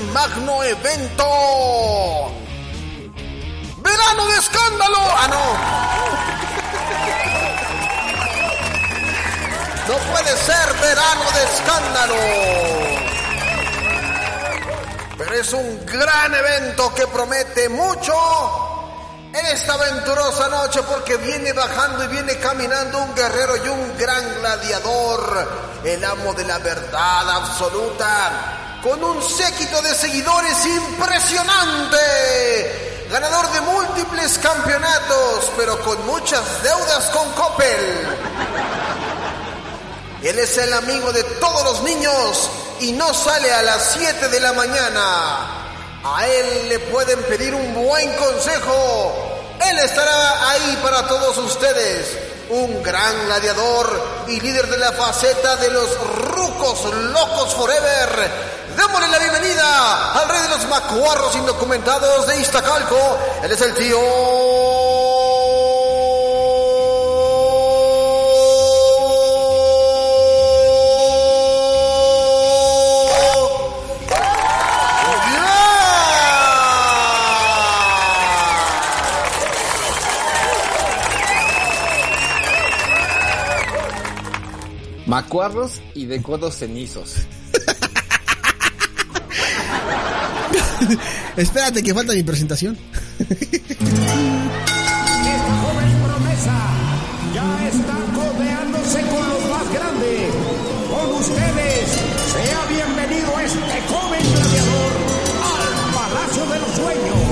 magno evento. Verano de escándalo. Ah, no. No puede ser verano de escándalo. Pero es un gran evento que promete mucho en esta aventurosa noche porque viene bajando y viene caminando un guerrero y un gran gladiador, el amo de la verdad absoluta, con un séquito de seguidores impresionante, ganador de múltiples campeonatos, pero con muchas deudas con Coppel. Él es el amigo de todos los niños y no sale a las 7 de la mañana. A él le pueden pedir un buen consejo. Él estará ahí para todos ustedes. Un gran gladiador y líder de la faceta de los rucos locos forever. Démosle la bienvenida al rey de los macuarros indocumentados de Iztacalco. Él es el tío Macuarros y de codos cenizos. Espérate que falta mi presentación. Esta joven promesa ya está codeándose con los más grandes. Con ustedes, sea bienvenido este joven gladiador al Palacio de los Sueños.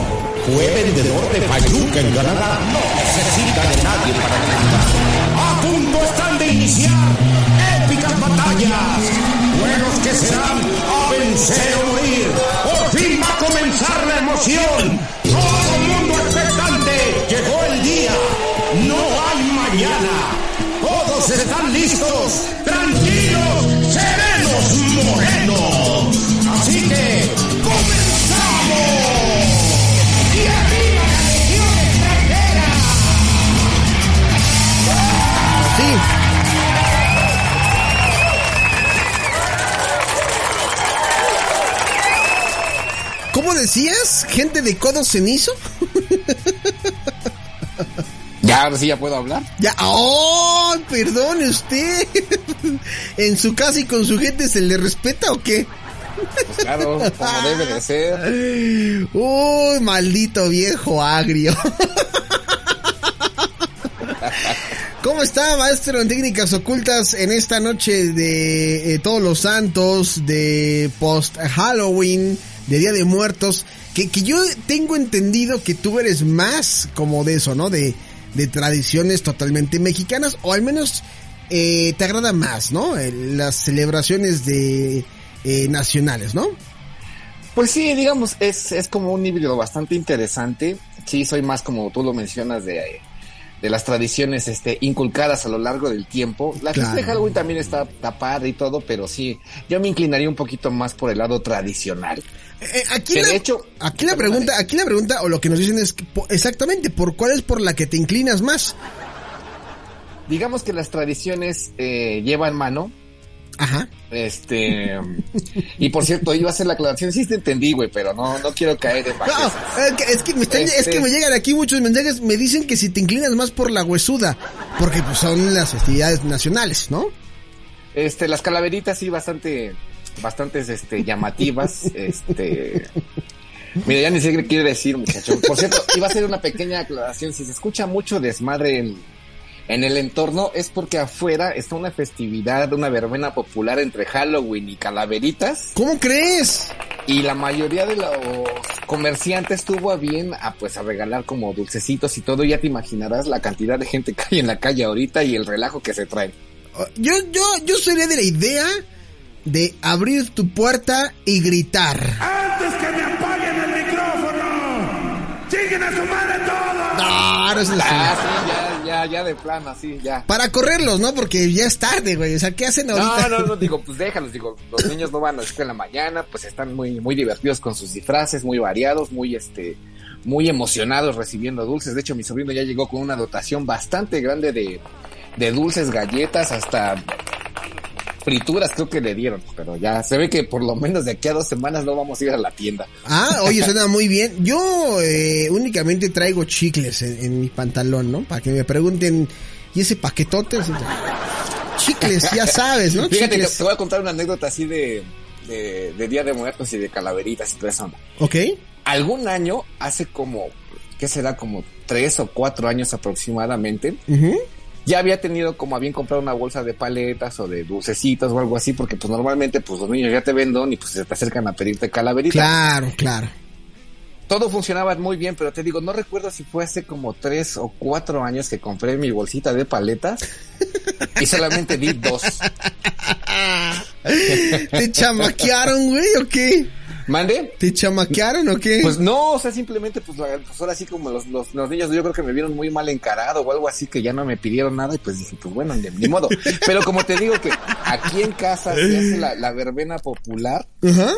Fue vendedor de Payuca en Canadá. No necesita de nadie para triunfar. A punto están de iniciar épicas batallas. Buenos que serán a vencer o morir. Comenzar la emoción. Todo el mundo expectante. Llegó el día. No hay mañana. Todos están listos. Tranquilos, serenos, morenos. Así que, ¡comenzamos! Decías? ¿Gente de codo cenizo? Ya, ahora sí ya puedo hablar. Ya, ¡oh! Perdone usted. ¿En su casa y con su gente se le respeta o qué? Pues claro, como debe de ser. Uy, maldito viejo agrio. ¿Cómo está, maestro en técnicas ocultas en esta noche de eh, Todos los Santos, de post Halloween, de Día de Muertos? Que, que yo tengo entendido que tú eres más como de eso, ¿no? De, de tradiciones totalmente mexicanas, o al menos eh, te agrada más, ¿no? Eh, Las celebraciones de eh, nacionales, ¿no? Pues sí, digamos, es, es como un híbrido bastante interesante. Sí, soy más como tú lo mencionas de, de las tradiciones este, inculcadas a lo largo del tiempo. La fiesta de Claro. Halloween también está tapada y todo, pero sí, yo me inclinaría un poquito más por el lado tradicional. Eh, aquí, Que la, de hecho- aquí la pregunta, aquí la pregunta o lo que nos dicen es que, exactamente por cuál es por la que te inclinas más. Digamos que las tradiciones eh, llevan mano. Ajá. Este. y por cierto, iba a hacer la aclaración. Sí te entendí, güey, pero no, no quiero caer en No, bajezas. es que, es que me están- Este- es que me llegan aquí muchos mensajes, me dicen que si te inclinas más por la huesuda, porque pues son las festividades nacionales, ¿no? Este, las calaveritas sí bastante, bastantes, este, llamativas, este. Mira, ya ni sé qué quiere decir, muchacho. Por cierto, iba a hacer una pequeña aclaración. Si se escucha mucho desmadre en, en el entorno, es porque afuera está una festividad, una verbena popular entre Halloween y calaveritas. ¿Cómo crees? Y la mayoría de los comerciantes tuvo a bien a pues a regalar como dulcecitos y todo. Ya te imaginarás la cantidad de gente que hay en la calle ahorita y el relajo que se trae. Yo, yo, yo sería de la idea de abrir tu puerta y gritar. ¡Antes que me apaguen el micrófono! ¡Siguen a su madre todos! No, no es la Ah, sí, ya, ya, ya de plano, así, ya. Para correrlos, ¿no? Porque ya es tarde, güey. O sea, ¿qué hacen ahorita? No, no, no, digo, pues déjalos, digo, los niños no van a la escuela en la mañana, pues están muy, muy divertidos con sus disfraces, muy variados, muy, este, muy emocionados recibiendo dulces. De hecho, mi sobrino ya llegó con una dotación bastante grande de, de dulces, galletas, hasta frituras creo que le dieron, pero ya se ve que por lo menos de aquí a dos semanas no vamos a ir a la tienda. Ah, oye, suena muy bien. Yo eh, únicamente traigo chicles en, en mi pantalón, ¿no? Para que me pregunten, ¿y ese paquetote? Chicles, ya sabes, ¿no? Fíjate que Chicles. te voy a contar una anécdota así de, de, de Día de Muertos y de calaveritas y toda esa onda. Ok. Algún año, hace como, ¿qué será? Como tres o cuatro años aproximadamente, Ujú. Ya había tenido como a bien comprar una bolsa de paletas o de dulcecitos o algo así, porque pues normalmente pues los niños ya te venden y pues se te acercan a pedirte calaveritas. Claro, claro. Todo funcionaba muy bien, pero te digo, no recuerdo si fue hace como tres o cuatro años que compré mi bolsita de paletas y solamente di dos. ¿Te chamaquearon, güey, o qué? ¿Mande? ¿Te chamaquearon o qué? Pues no, o sea, simplemente, pues, pues ahora sí como los, los, los niños, yo creo que me vieron muy mal encarado o algo así que ya no me pidieron nada y pues dije, pues bueno, de ni modo. Pero como te digo que aquí en casa se hace la, la verbena popular, Ajá.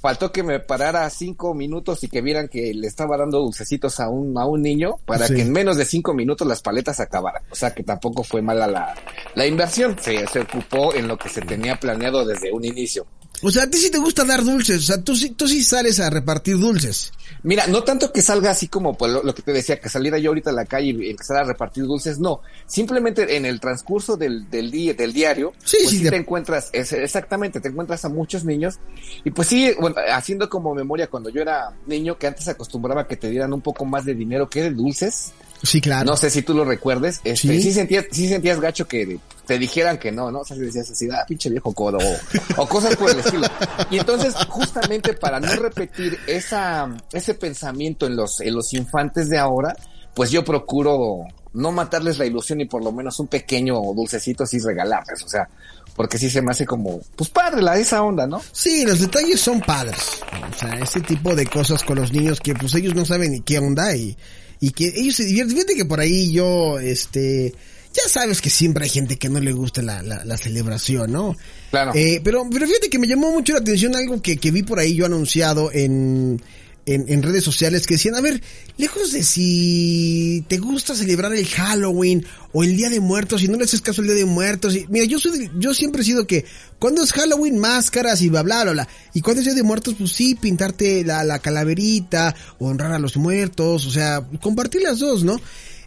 faltó que me parara cinco minutos y que vieran que le estaba dando dulcecitos a un, a un niño para Sí. que en menos de cinco minutos las paletas acabaran. O sea que tampoco fue mala la, la inversión. Se, se ocupó en lo que se tenía planeado desde un inicio. O sea, a ti sí te gusta dar dulces. O sea, tú sí, tú sí sales a repartir dulces. Mira, no tanto que salga así como pues, lo, lo que te decía, que saliera yo ahorita a la calle y empezar a repartir dulces, no. Simplemente en el transcurso del, del día, del diario, Sí, pues sí, sí de- te encuentras, es- exactamente, te encuentras a muchos niños. Y pues sí, bueno, haciendo como memoria cuando yo era niño, que antes acostumbraba que te dieran un poco más de dinero que de dulces. Sí, claro. No sé si tú lo recuerdes. Este, Sí. sí. sentías, sí sentías gacho que te dijeran que no, ¿no? O sea, decías así, ah, pinche viejo codo, o, o cosas por el estilo. Y entonces, justamente para no repetir esa, ese pensamiento en los, en los infantes de ahora, pues yo procuro no matarles la ilusión y por lo menos un pequeño dulcecito así regalarles, o sea, porque sí se me hace como, pues padre, la, esa onda, ¿no? Sí, los detalles son padres. O sea, ese tipo de cosas con los niños que pues ellos no saben ni qué onda y, y que ellos se divierten. Fíjate que por ahí yo, este, ya sabes que siempre hay gente que no le gusta la, la, la celebración, ¿no? Claro. Eh, pero, pero fíjate que me llamó mucho la atención algo que, que vi por ahí yo anunciado en, en, en redes sociales que decían, a ver, lejos de si te gusta celebrar el Halloween o el Día de Muertos, si no le haces caso al Día de Muertos, y, mira, yo soy, yo siempre he sido que cuando es Halloween, máscaras y bla, bla, bla, bla, y cuando es Día de Muertos, pues sí, pintarte la, la calaverita, honrar a los muertos, o sea, compartir las dos, ¿no?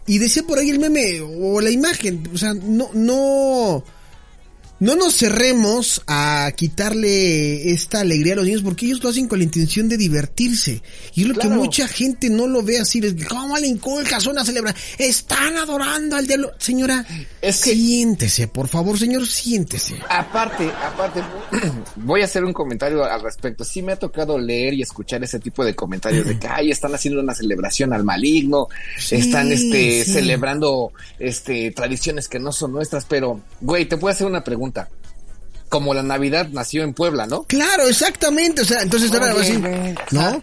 Y decía por ahí el meme o la imagen, o sea, no, no, no nos cerremos a quitarle esta alegría a los niños porque ellos lo hacen con la intención de divertirse. Y es lo que mucha gente no lo ve así. Les, ¿Cómo le inculcas una celebración? Están adorando al diablo. Señora, Es que- siéntese, por favor, señor, siéntese. Aparte, aparte, voy a hacer un comentario al respecto. Sí me ha tocado leer y escuchar ese tipo de comentarios de que, ay, están haciendo una celebración al maligno, Sí, están, este, sí. celebrando, este, tradiciones que no son nuestras, pero, güey, te puedo hacer una pregunta. Como la Navidad nació en Puebla, ¿no? Claro, exactamente. O sea, entonces ahora va a Oye, decir, güey, o ¿no?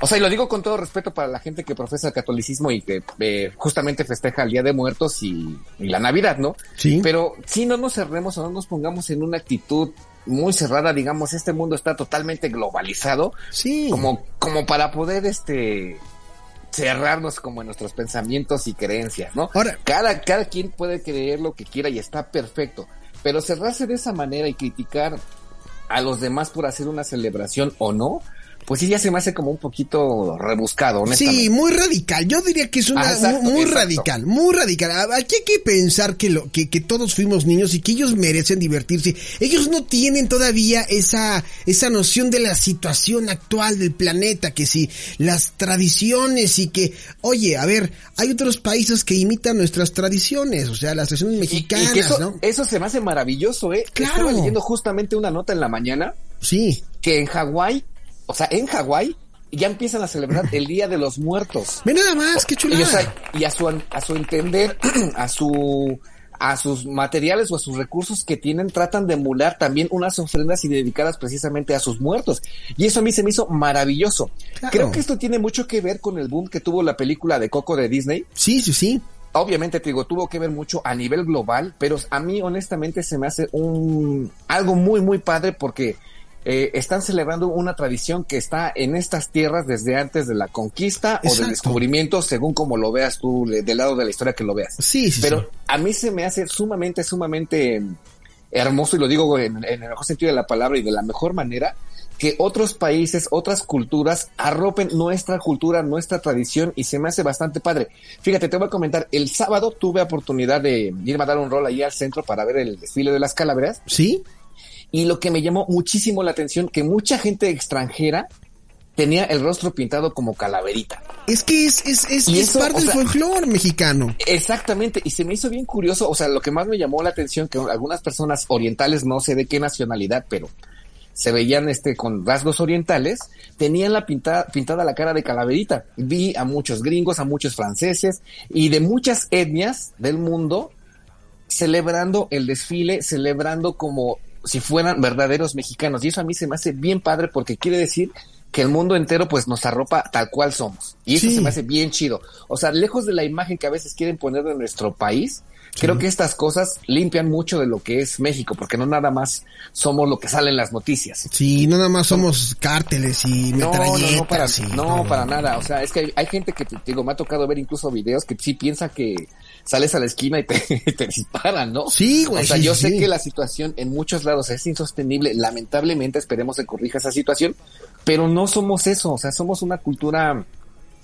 O sea, y lo digo con todo respeto para la gente que profesa el catolicismo y que eh, justamente festeja el Día de Muertos y, y la Navidad, ¿no? Sí. Pero si no nos cerremos o no nos pongamos en una actitud muy cerrada, digamos, este mundo está totalmente globalizado, Sí. como, como para poder, este, cerrarnos como en nuestros pensamientos y creencias, ¿no? Ahora- cada, cada quien puede creer lo que quiera y está perfecto, pero cerrarse de esa manera y criticar a los demás por hacer una celebración o no, pues sí ya se me hace como un poquito rebuscado, honestamente. Sí, muy radical. Yo diría que es una Ah, exacto, muy, exacto. radical, muy radical. Aquí hay que pensar que lo que, que todos fuimos niños y que ellos merecen divertirse. Ellos no tienen todavía esa esa noción de la situación actual del planeta, que si las tradiciones y que, oye, a ver, hay otros países que imitan nuestras tradiciones, o sea, las tradiciones Y- y mexicanas, que eso, ¿no? eso se me hace maravilloso, ¿eh? Claro. Estaba leyendo justamente una nota en la mañana Sí. que en Hawái, o sea, en Hawái ya empiezan a celebrar el Día de los Muertos. Ve nada más, qué Y, chulada. o sea, y a su a su entender, a su a sus materiales o a sus recursos que tienen, tratan de emular también unas ofrendas y dedicadas precisamente a sus muertos. Y eso a mí se me hizo maravilloso. Claro. Creo que esto tiene mucho que ver con el boom que tuvo la película de Coco de Disney. Sí, sí, sí. Obviamente te digo, tuvo que ver mucho a nivel global, pero a mí honestamente se me hace un algo muy muy padre porque eh, están celebrando una tradición que está en estas tierras desde antes de la conquista o del descubrimiento, según como lo veas tú, le- del lado de la historia que lo veas. Sí, sí, Pero sí. a mí se me hace sumamente, sumamente hermoso, y lo digo en, en el mejor sentido de la palabra y de la mejor manera, que otros países, otras culturas arropen nuestra cultura, nuestra tradición y se me hace bastante padre. Fíjate, te voy a comentar, el sábado tuve oportunidad de irme a dar un rol ahí al centro para ver el desfile de las calaveras ¿Sí? Y lo que me llamó muchísimo la atención, que mucha gente extranjera tenía el rostro pintado como calaverita. Es que es, es, es, Y es eso, parte del folclore mexicano. Exactamente, y se me hizo bien curioso, o sea, lo que más me llamó la atención, que algunas personas orientales, no sé de qué nacionalidad, pero se veían este con rasgos orientales, tenían la pintada, pintada la cara de calaverita. Vi a muchos gringos, a muchos franceses y de muchas etnias del mundo celebrando el desfile, celebrando como si fueran verdaderos mexicanos. Y eso a mí se me hace bien padre porque quiere decir que el mundo entero pues nos arropa tal cual somos. Y eso Sí. se me hace bien chido. O sea, lejos de la imagen que a veces quieren poner de nuestro país, creo que estas cosas limpian mucho de lo que es México, porque no nada más somos lo que sale en las noticias. Sí, no nada más somos cárteles y No, no, metralletas. no, para, y- no, para nada. O sea, es que hay, hay gente que, te digo, me ha tocado ver incluso videos que sí piensa que sales a la esquina y te, te disparan, ¿no? Sí, güey, O sea, sí, yo sí, sé sí. que la situación en muchos lados es insostenible. Lamentablemente esperemos que corrija esa situación, pero no somos eso. O sea, somos una cultura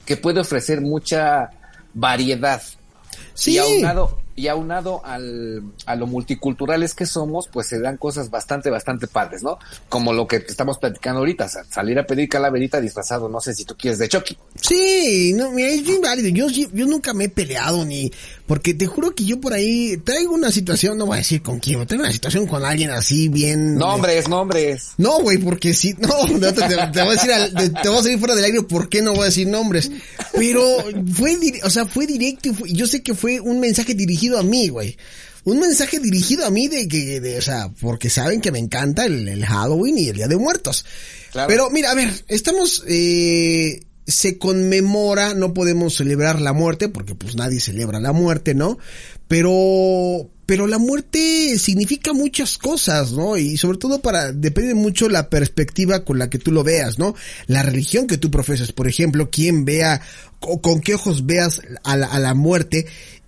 que puede ofrecer mucha variedad. Sí. Y aunado, y aunado al, a lo multiculturales que somos, pues se dan cosas bastante, bastante padres, ¿no? Como lo que estamos platicando ahorita, salir a pedir calaverita disfrazado, no sé si tú quieres de Chucky. Sí, no, mira, es bien válido. Yo, yo, nunca me he peleado ni, porque te juro que yo por ahí traigo una situación, no voy a decir con quién, pero traigo una situación con alguien así bien. Nombres, nombres. No, güey, porque sí, no, no, te, te- te voy a decir, al- te, te voy a salir fuera del aire, ¿por qué no voy a decir nombres? Pero fue, o sea, fue directo y fue- yo sé que fue un mensaje dirigido a mí, güey. Un mensaje dirigido a mí de que, de, o sea, porque saben que me encanta el, el Halloween y el Día de Muertos. Claro. Pero mira, a ver, estamos, eh, se conmemora, no podemos celebrar la muerte, porque pues nadie celebra la muerte, ¿no? Pero, pero la muerte significa muchas cosas, ¿no? Y sobre todo para, depende mucho la perspectiva con la que tú lo veas, ¿no? La religión que tú profesas, por ejemplo, quién vea, o con qué ojos veas a la, a la muerte.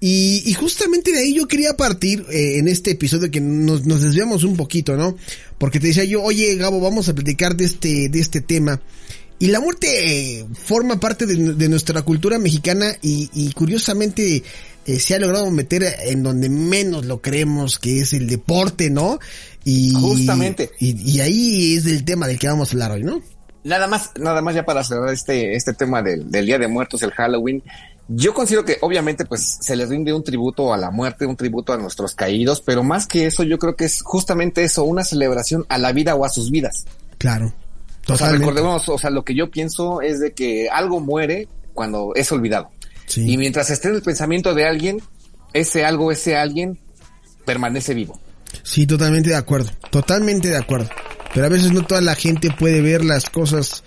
Y, y justamente de ahí yo quería partir eh, en este episodio que nos, nos desviamos un poquito, ¿no? Porque te decía yo, oye Gabo, vamos a platicar de este, de este tema. Y la muerte eh, forma parte de, de nuestra cultura mexicana y, y curiosamente eh, se ha logrado meter en donde menos lo creemos, que es el deporte, ¿no? Y, Justamente. Y, y ahí es el tema del que vamos a hablar hoy, ¿no? Nada más, nada más ya para cerrar este, este tema del, del Día de Muertos, el Halloween. Yo considero que obviamente pues se les rinde un tributo a la muerte, un tributo a nuestros caídos, pero más que eso yo creo que es justamente eso, una celebración a la vida o a sus vidas. Claro. O sea, Totalmente. recordemos, o sea, lo que yo pienso es de que algo muere cuando es olvidado. Sí. Y mientras esté en el pensamiento de alguien, ese algo, ese alguien permanece vivo. Sí, totalmente de acuerdo. Totalmente de acuerdo. Pero a veces no toda la gente puede ver las cosas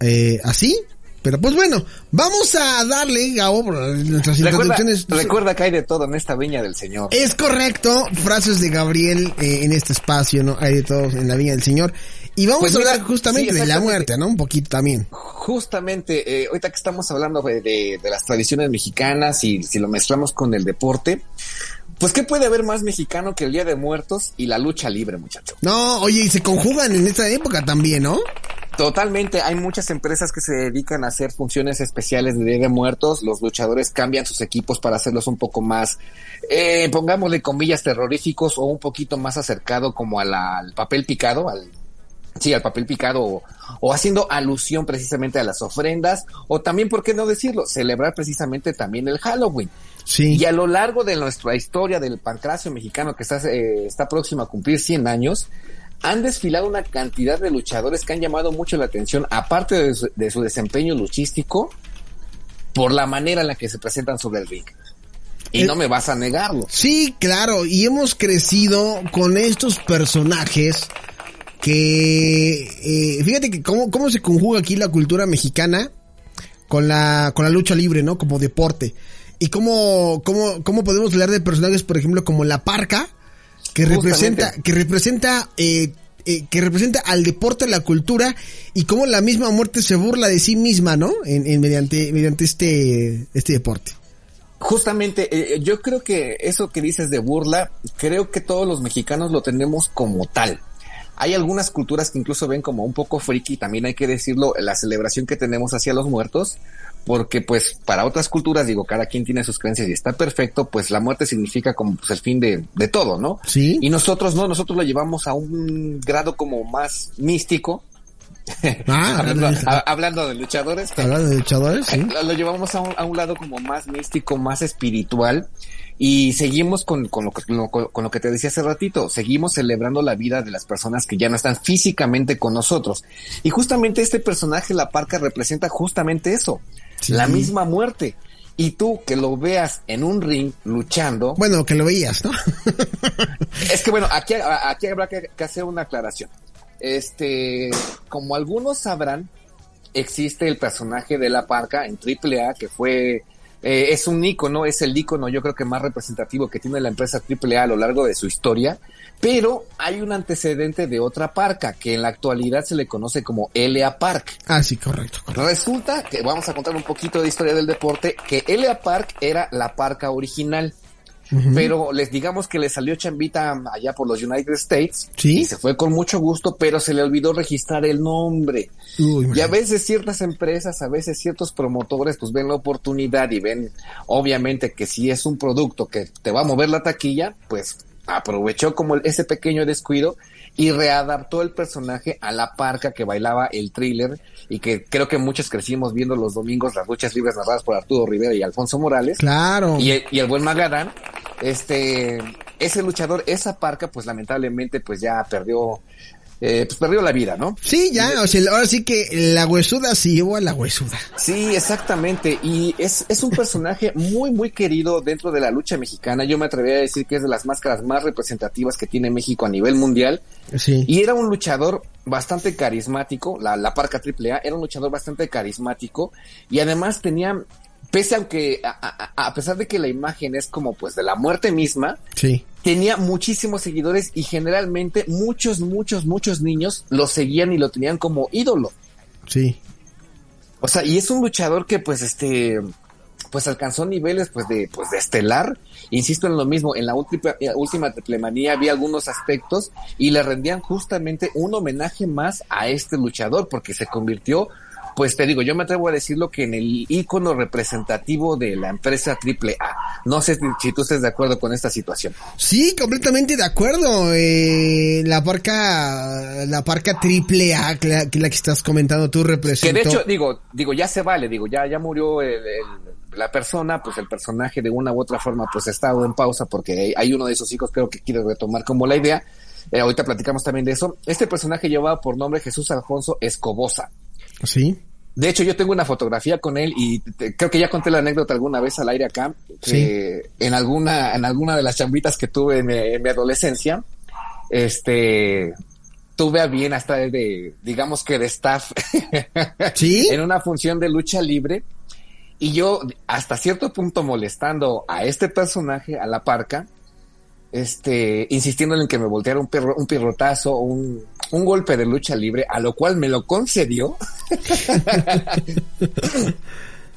eh, así. Pero pues bueno, vamos a darle, Gabo, nuestras Recuerda, introducciones. recuerda que hay de todo en esta viña del Señor. Es correcto, frases de Gabriel eh, en este espacio, ¿no? Hay de todos en la Viña del Señor. Y vamos Pues a hablar mira, justamente sí, de la muerte, ¿no? Un poquito también. Justamente, eh, ahorita que estamos hablando de, de- de las tradiciones mexicanas y si lo mezclamos con el deporte, pues ¿qué puede haber más mexicano que el Día de Muertos y la lucha libre, muchacho? No, oye, y se conjugan en esta época también, ¿no? Totalmente, hay muchas empresas que se dedican a hacer funciones especiales de Día de Muertos, los luchadores cambian sus equipos para hacerlos un poco más, eh, pongámosle comillas, terroríficos o un poquito más acercado como a la- al papel picado, al, sí, al papel picado o, o haciendo alusión precisamente a las ofrendas o también, ¿por qué no decirlo? Celebrar precisamente también el Halloween. Sí. Y a lo largo de nuestra historia del pancracio mexicano que está, eh, está próximo a cumplir 100 años, han desfilado una cantidad de luchadores que han llamado mucho la atención, aparte de su, de su desempeño luchístico, por la manera en la que se presentan sobre el ring. Y Eh, no me vas a negarlo. Sí, claro, y hemos crecido con estos personajes que, eh, fíjate que cómo, cómo se conjuga aquí la cultura mexicana con la, con la lucha libre, ¿no? Como deporte. Y cómo, cómo, cómo podemos hablar de personajes, por ejemplo, como la parca, que Justamente. representa, que representa, eh, eh, que representa al deporte, la cultura, y cómo la misma muerte se burla de sí misma, ¿no? En, en mediante, mediante este, este deporte. justamente, eh, yo creo que eso que dices de burla, creo que todos los mexicanos lo tenemos como tal. Hay algunas culturas que incluso ven como un poco friki, también hay que decirlo, la celebración que tenemos hacia los muertos, porque pues para otras culturas, digo, cada quien tiene sus creencias y está perfecto, pues la muerte significa como pues el fin de, de todo, ¿no? Sí. Y nosotros no, nosotros lo llevamos a un grado como más místico. Ah, hablando, a- hablando de luchadores, Hablando de luchadores, sí. lo, lo llevamos a un, a un lado como más místico, más espiritual y seguimos con, con, lo, que- lo- con lo que te decía hace ratito, seguimos celebrando la vida de las personas que ya no están físicamente con nosotros. Y justamente este personaje, la parca, representa justamente eso, Sí. la misma muerte. Y tú que lo veas en un ring luchando, Bueno, que lo veías, ¿no? es que bueno, aquí, aquí habrá que, que hacer una aclaración. Este, como algunos sabrán, existe el personaje de la parca en AAA que fue, eh, es un ícono, es el ícono yo creo que más representativo que tiene la empresa AAA a lo largo de su historia, pero hay un antecedente de otra parca que en la actualidad se le conoce como LA Park. ah, sí, correcto, correcto. Resulta que vamos a contar un poquito de historia del deporte, que LA Park era la parca original. Pero les digamos que le salió chambita allá por los United States. Sí. Y se fue con mucho gusto, pero se le olvidó registrar el nombre. Uy, Y a veces ciertas empresas, a veces ciertos promotores, pues ven la oportunidad y ven, obviamente, que si es un producto que te va a mover la taquilla, pues aprovechó como ese pequeño descuido y readaptó el personaje a la parca que bailaba el thriller y que creo que muchos crecimos viendo los domingos las luchas libres narradas por Arturo Rivera y Alfonso Morales. Claro. Y el, y el buen Magadán, este, ese luchador, esa parca, pues lamentablemente, pues ya perdió, eh, pues perdió la vida, ¿no? Sí, ya, o sea, ahora sí que la huesuda se llevó a la huesuda. Sí, exactamente. Y es, es un personaje muy, muy querido dentro de la lucha mexicana. Yo me atrevería a decir que es de las máscaras más representativas que tiene México a nivel mundial. Sí. Y era un luchador bastante carismático, la, la parca AAA, era un luchador bastante carismático y además tenía, pese a que, a, a- a pesar de que la imagen es como pues de la muerte misma, Sí. tenía muchísimos seguidores y generalmente muchos, muchos, muchos niños lo seguían y lo tenían como ídolo. Sí. O sea, y es un luchador que pues este pues alcanzó niveles pues de pues de estelar. Insisto en lo mismo, en la última última triplemanía había algunos aspectos y le rendían justamente un homenaje más a este luchador porque se convirtió pues te digo, yo me atrevo a decirlo que en el ícono representativo de la empresa AAA. No sé si, tú estés de acuerdo con esta situación. Sí, completamente de acuerdo. Eh, la parca, la parca triple A, que la, que la que estás comentando tú Que representó. de hecho, digo, digo, ya se vale, digo, ya, ya murió el- el- la persona, pues el personaje de una u otra forma, pues ha estado en pausa porque hay, hay uno de esos hijos, creo que quiere retomar como la idea. Eh, ahorita platicamos también de eso. Este personaje llevaba por nombre Jesús Alfonso Escobosa. Sí. De hecho, yo tengo una fotografía con él y te- creo que ya conté la anécdota alguna vez al aire acá, que en alguna, en alguna de las chambitas que tuve en mi, en mi adolescencia, este, tuve a bien hasta de, digamos que de staff, Sí. en una función de lucha libre, y yo hasta cierto punto molestando a este personaje, a la parca, este, insistiendo en que me volteara un perro, un pirrotazo, un, un golpe de lucha libre, a lo cual me lo concedió.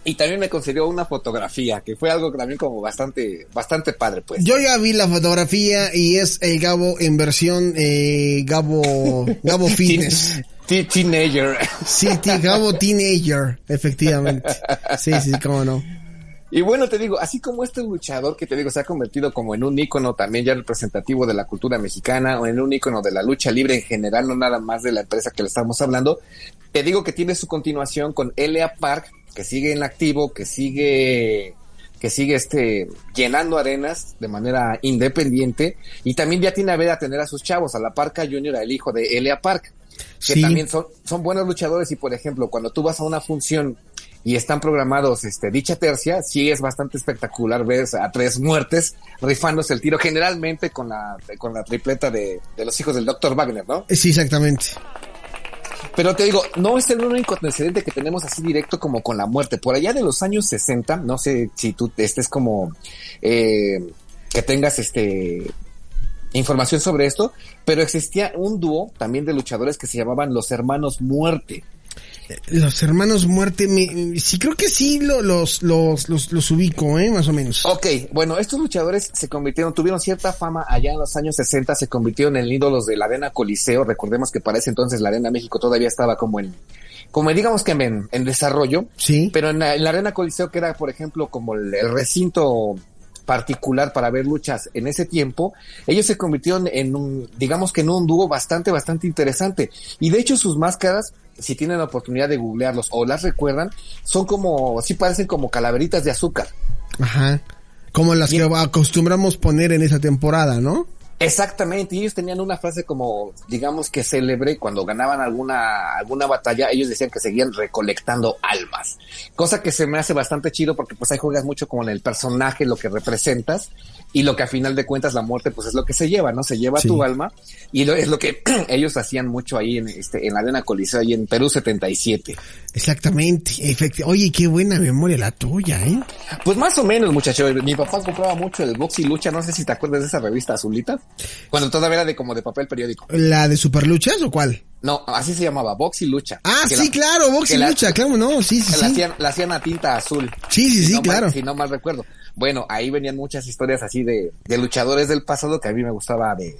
y también me concedió una fotografía, que fue algo también como bastante, bastante padre, pues. Yo ya vi la fotografía y es el Gabo en versión eh, Gabo Gabo Fitness. Teen- Teenager. Sí, Gabo Teenager, efectivamente. Sí, sí, cómo no. Y bueno, te digo, así como este luchador que te digo se ha convertido como en un ícono también ya representativo de la cultura mexicana o en un ícono de la lucha libre en general, no nada más de la empresa que le estamos hablando, te digo que tiene su continuación con LA Park, que sigue en activo, que sigue que sigue este llenando arenas de manera independiente y también ya tiene a ver a tener a sus chavos, a la Parca Junior, el hijo de Elia Park, que Sí. también son, son buenos luchadores y por ejemplo, cuando tú vas a una función y están programados este dicha tercia, sí es bastante espectacular ver a tres muertes rifándose el tiro, generalmente con la, con la tripleta de, de los hijos del Dr. Wagner, ¿no? Sí, exactamente. Pero te digo, no es el único antecedente que tenemos así directo como con la muerte. Por allá de los años 60, no sé si tú estés como, eh, que tengas este, información sobre esto, pero existía un dúo también de luchadores que se llamaban los Hermanos Muerte. Los hermanos muerte, me, sí creo que sí lo- los, los, los, los ubico, ¿eh? Más o menos. Ok, bueno, estos luchadores se convirtieron, tuvieron cierta fama allá en los años 60, se convirtieron en ídolos de la Arena Coliseo. Recordemos que para ese entonces la Arena México todavía estaba como en, como digamos que en, en desarrollo. Sí. Pero en la, en la Arena Coliseo, que era, por ejemplo, como el, el recinto particular para ver luchas en ese tiempo, ellos se convirtieron en un, digamos que en un dúo bastante, bastante interesante. Y de hecho sus máscaras, si tienen la oportunidad de googlearlos o las recuerdan, son como, sí parecen como calaveritas de azúcar. Ajá. Como las que acostumbramos poner en esa temporada, ¿no? Exactamente, y ellos tenían una frase como, digamos que célebre, cuando ganaban alguna, alguna batalla, ellos decían que seguían recolectando almas, cosa que se me hace bastante chido porque pues ahí juegas mucho con el personaje, lo que representas, y lo que a final de cuentas la muerte pues es lo que se lleva, ¿no? Se lleva Sí. tu alma, y lo, es lo que ellos hacían mucho ahí en, este, en la Arena Coliseo, ahí en Perú 77. Exactamente. Efecti- Oye, qué buena memoria la tuya, ¿eh? Pues más o menos, muchacho, mi papá compraba mucho el Box y Lucha, no sé si te acuerdas de esa revista azulita, cuando todavía era de como de papel periódico. ¿La de Superluchas o cuál? No, así se llamaba, Box y Lucha. Ah, sí, la- claro, box y la- lucha, claro, no, sí, sí, La sí. hacían, la hacían a tinta azul. Sí, sí, Si sí, no mal- claro. si no mal recuerdo. Bueno, ahí venían muchas historias así de, de luchadores del pasado que a mí me gustaba de,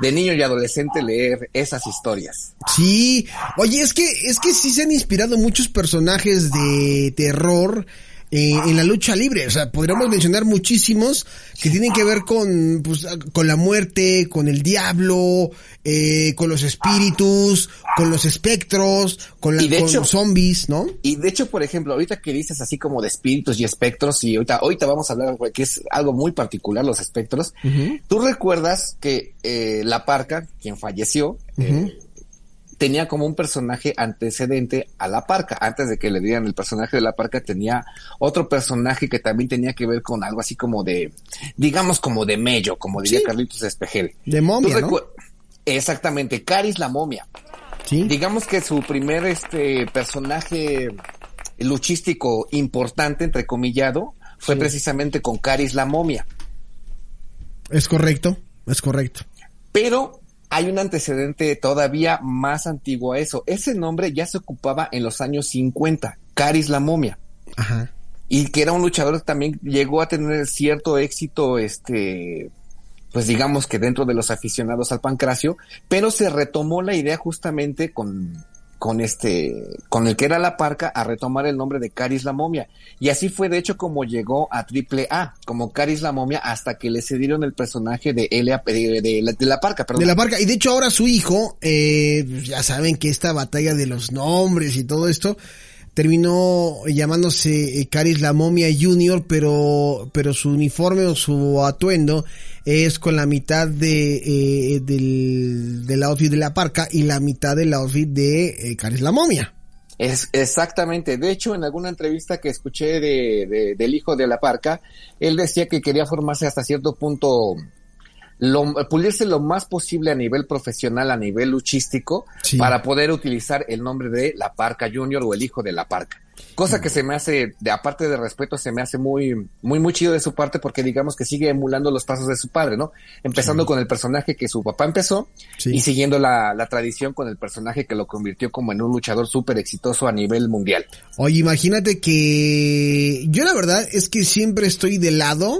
de niño y adolescente leer esas historias. Sí, oye, es que, es que sí se han inspirado muchos personajes de terror eh, en la lucha libre. O sea, podríamos mencionar muchísimos que tienen que ver con, pues, con la muerte, con el diablo, eh, con los espíritus, con los espectros, con, la, Y de con hecho- los zombies, ¿no? Y de hecho, por ejemplo, ahorita que dices así como de espíritus y espectros, y ahorita, ahorita vamos a hablar que es algo muy particular, los espectros. Tú recuerdas que eh, la parca, quien falleció, eh, tenía como un personaje antecedente a la parca. Antes de que le dieran el personaje de la parca, tenía otro personaje que también tenía que ver con algo así como de, digamos como de mello, como diría Sí. Carlitos Espejel. De momia, Exactamente, Caris la momia. Sí. Digamos que su primer este personaje luchístico importante, entrecomillado, fue precisamente con Caris la momia. Es correcto, es correcto. Pero hay un antecedente todavía más antiguo a eso. Ese nombre ya se ocupaba en los años 50, Caris la momia. Ajá. Y que era un luchador que también llegó a tener cierto éxito, este, pues digamos que dentro de los aficionados al pancracio, pero se retomó la idea justamente con, con este, con el que era la parca a retomar el nombre de Caris la momia. Y así fue de hecho como llegó a Triple A, como Caris la momia, hasta que le cedieron el personaje de Elia, de, de la, de la parca, perdón. De la parca. Y de hecho ahora su hijo, eh, ya saben que esta batalla de los nombres y todo esto terminó llamándose eh, Caris la momia junior, pero, pero su uniforme o su atuendo es con la mitad de, eh, del, del outfit de la parca y la mitad del outfit de eh, la momia. Es exactamente. De hecho, en alguna entrevista que escuché de, de- del hijo de la parca, él decía que quería formarse hasta cierto punto, lo, pulirse lo más posible a nivel profesional, a nivel luchístico, Sí. para poder utilizar el nombre de la parca junior o el hijo de la parca. Cosa que se me hace, de aparte de respeto, se me hace muy, muy, muy chido de su parte porque digamos que sigue emulando los pasos de su padre, ¿no? Empezando con el personaje que su papá empezó Sí. y siguiendo la, la tradición con el personaje que lo convirtió como en un luchador súper exitoso a nivel mundial. Oye, imagínate que yo la verdad es que siempre estoy del lado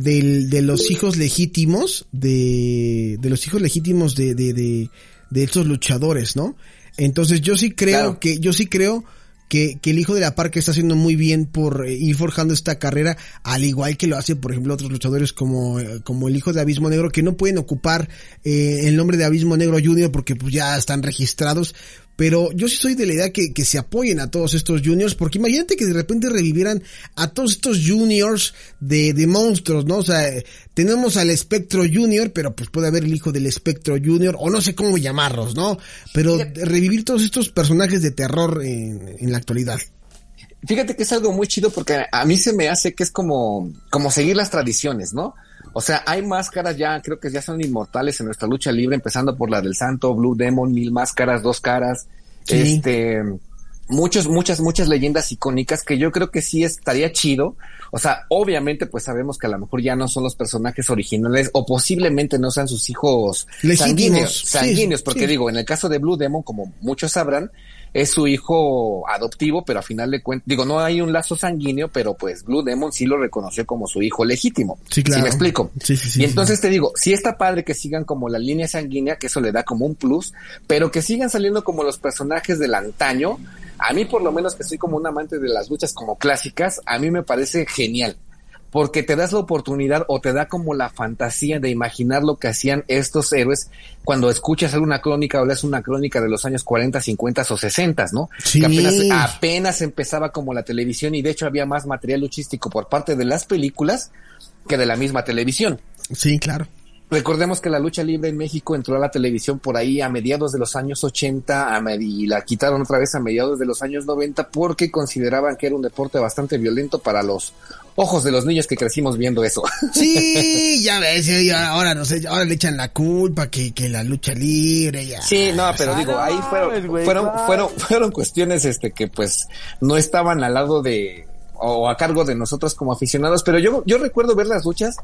del, de los hijos legítimos, de, de los hijos legítimos de, de, de, de estos luchadores, ¿no? Entonces yo sí creo Claro. que, yo sí creo que, que el hijo de la parca está haciendo muy bien por eh, ir forjando esta carrera, al igual que lo hace, por ejemplo, otros luchadores como, eh, como el hijo de Abismo Negro, que no pueden ocupar eh, el nombre de Abismo Negro Junior porque pues ya están registrados. Pero yo sí soy de la idea que, que se apoyen a todos estos juniors, porque imagínate que de repente revivieran a todos estos juniors de, de monstruos, ¿no? O sea, tenemos al Espectro Junior, pero pues puede haber el hijo del Espectro Junior, o no sé cómo llamarlos, ¿no? Pero revivir todos estos personajes de terror en, en la actualidad. Fíjate que es algo muy chido porque a mí se me hace que es como, como seguir las tradiciones, ¿no? O sea, hay máscaras ya, creo que ya son inmortales en nuestra lucha libre, empezando por la del Santo, Blue Demon, Mil Máscaras, Dos Caras, Sí. este, muchos, muchas, muchas leyendas icónicas que yo creo que sí estaría chido. O sea, obviamente, pues sabemos que a lo mejor ya no son los personajes originales o posiblemente no sean sus hijos Legítimos. sanguíneos, sanguíneos, sí, porque sí. digo, en el caso de Blue Demon, como muchos sabrán, es su hijo adoptivo, pero a final de cuentas, digo, no hay un lazo sanguíneo, pero pues Blue Demon sí lo reconoció como su hijo legítimo. Sí, claro. ¿Sí me explico? Sí, sí, sí, y entonces te digo, sí está padre que sigan como la línea sanguínea, que eso le da como un plus, pero que sigan saliendo como los personajes del antaño. A mí, por lo menos, que soy como un amante de las luchas como clásicas, a mí me parece genial porque te das la oportunidad o te da como la fantasía de imaginar lo que hacían estos héroes cuando escuchas alguna crónica o lees una crónica de los años 40, 50 o 60, ¿no? Sí. Que apenas, apenas empezaba como la televisión y de hecho había más material luchístico por parte de las películas que de la misma televisión. Sí, claro. Recordemos que la lucha libre en México entró a la televisión por ahí a mediados de los años 80 a med- y la quitaron otra vez a mediados de los años 90 porque consideraban que era un deporte bastante violento para los ojos de los niños que crecimos viendo eso. Sí, ya ves, ahora no sé, ahora le echan la culpa que, que la lucha libre ya. Sí, no, pero Ah, digo, no ahí fueron, fueron, fueron, fueron cuestiones, este, que pues no estaban al lado de, o a cargo de nosotros como aficionados, pero yo, yo recuerdo ver las luchas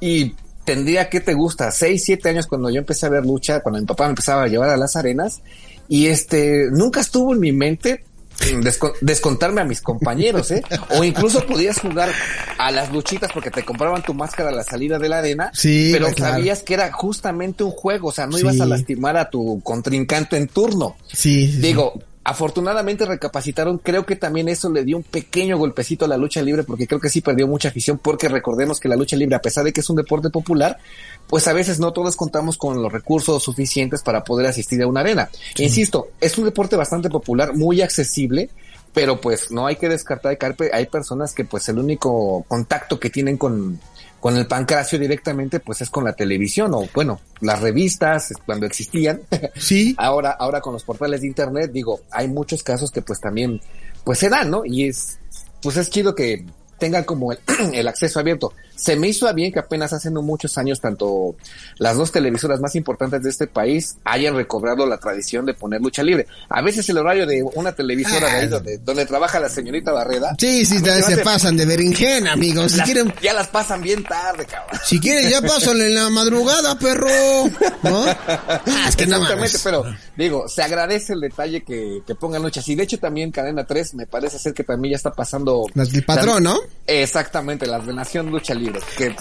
y tendría que te gusta, seis, siete años cuando yo empecé a ver lucha, cuando mi papá me empezaba a llevar a las arenas, y este, nunca estuvo en mi mente descon- descontarme a mis compañeros, ¿eh? O incluso podías jugar a las luchitas porque te compraban tu máscara a la salida de la arena, Sí, pero claro. sabías que era justamente un juego, o sea, no Sí. ibas a lastimar a tu contrincante en turno. Sí. Digo, afortunadamente recapacitaron, creo que también eso le dio un pequeño golpecito a la lucha libre porque creo que sí perdió mucha afición porque recordemos que la lucha libre, a pesar de que es un deporte popular, pues a veces no todos contamos con los recursos suficientes para poder asistir a una arena. Insisto, es un deporte bastante popular, muy accesible, pero pues no hay que descartar que hay pe- hay personas que pues el único contacto que tienen con con el pancracio directamente pues es con la televisión o bueno, las revistas cuando existían. Sí. ahora ahora con los portales de internet digo, hay muchos casos que pues también pues se dan, ¿no? Y es pues es chido que tengan como el, el acceso abierto. Se me hizo a bien que apenas hace no muchos años tanto las dos televisoras más importantes de este país hayan recobrado la tradición de poner lucha libre. A veces el horario de una televisora de ahí donde, donde trabaja la señorita Barreda. Sí, sí, se hace- pasan de berenjena, amigos. Si las- quieren, Ya las pasan bien tarde, cabrón. si quieren ya pásenle en la madrugada, perro. ¿No? Ah, es que Exactamente, pero digo, se agradece el detalle que, que pongan luchas. Y de hecho también Cadena 3 me parece ser que también ya está pasando... Las del patrón, ¿no? Exactamente, las de Nación Lucha Libre. Que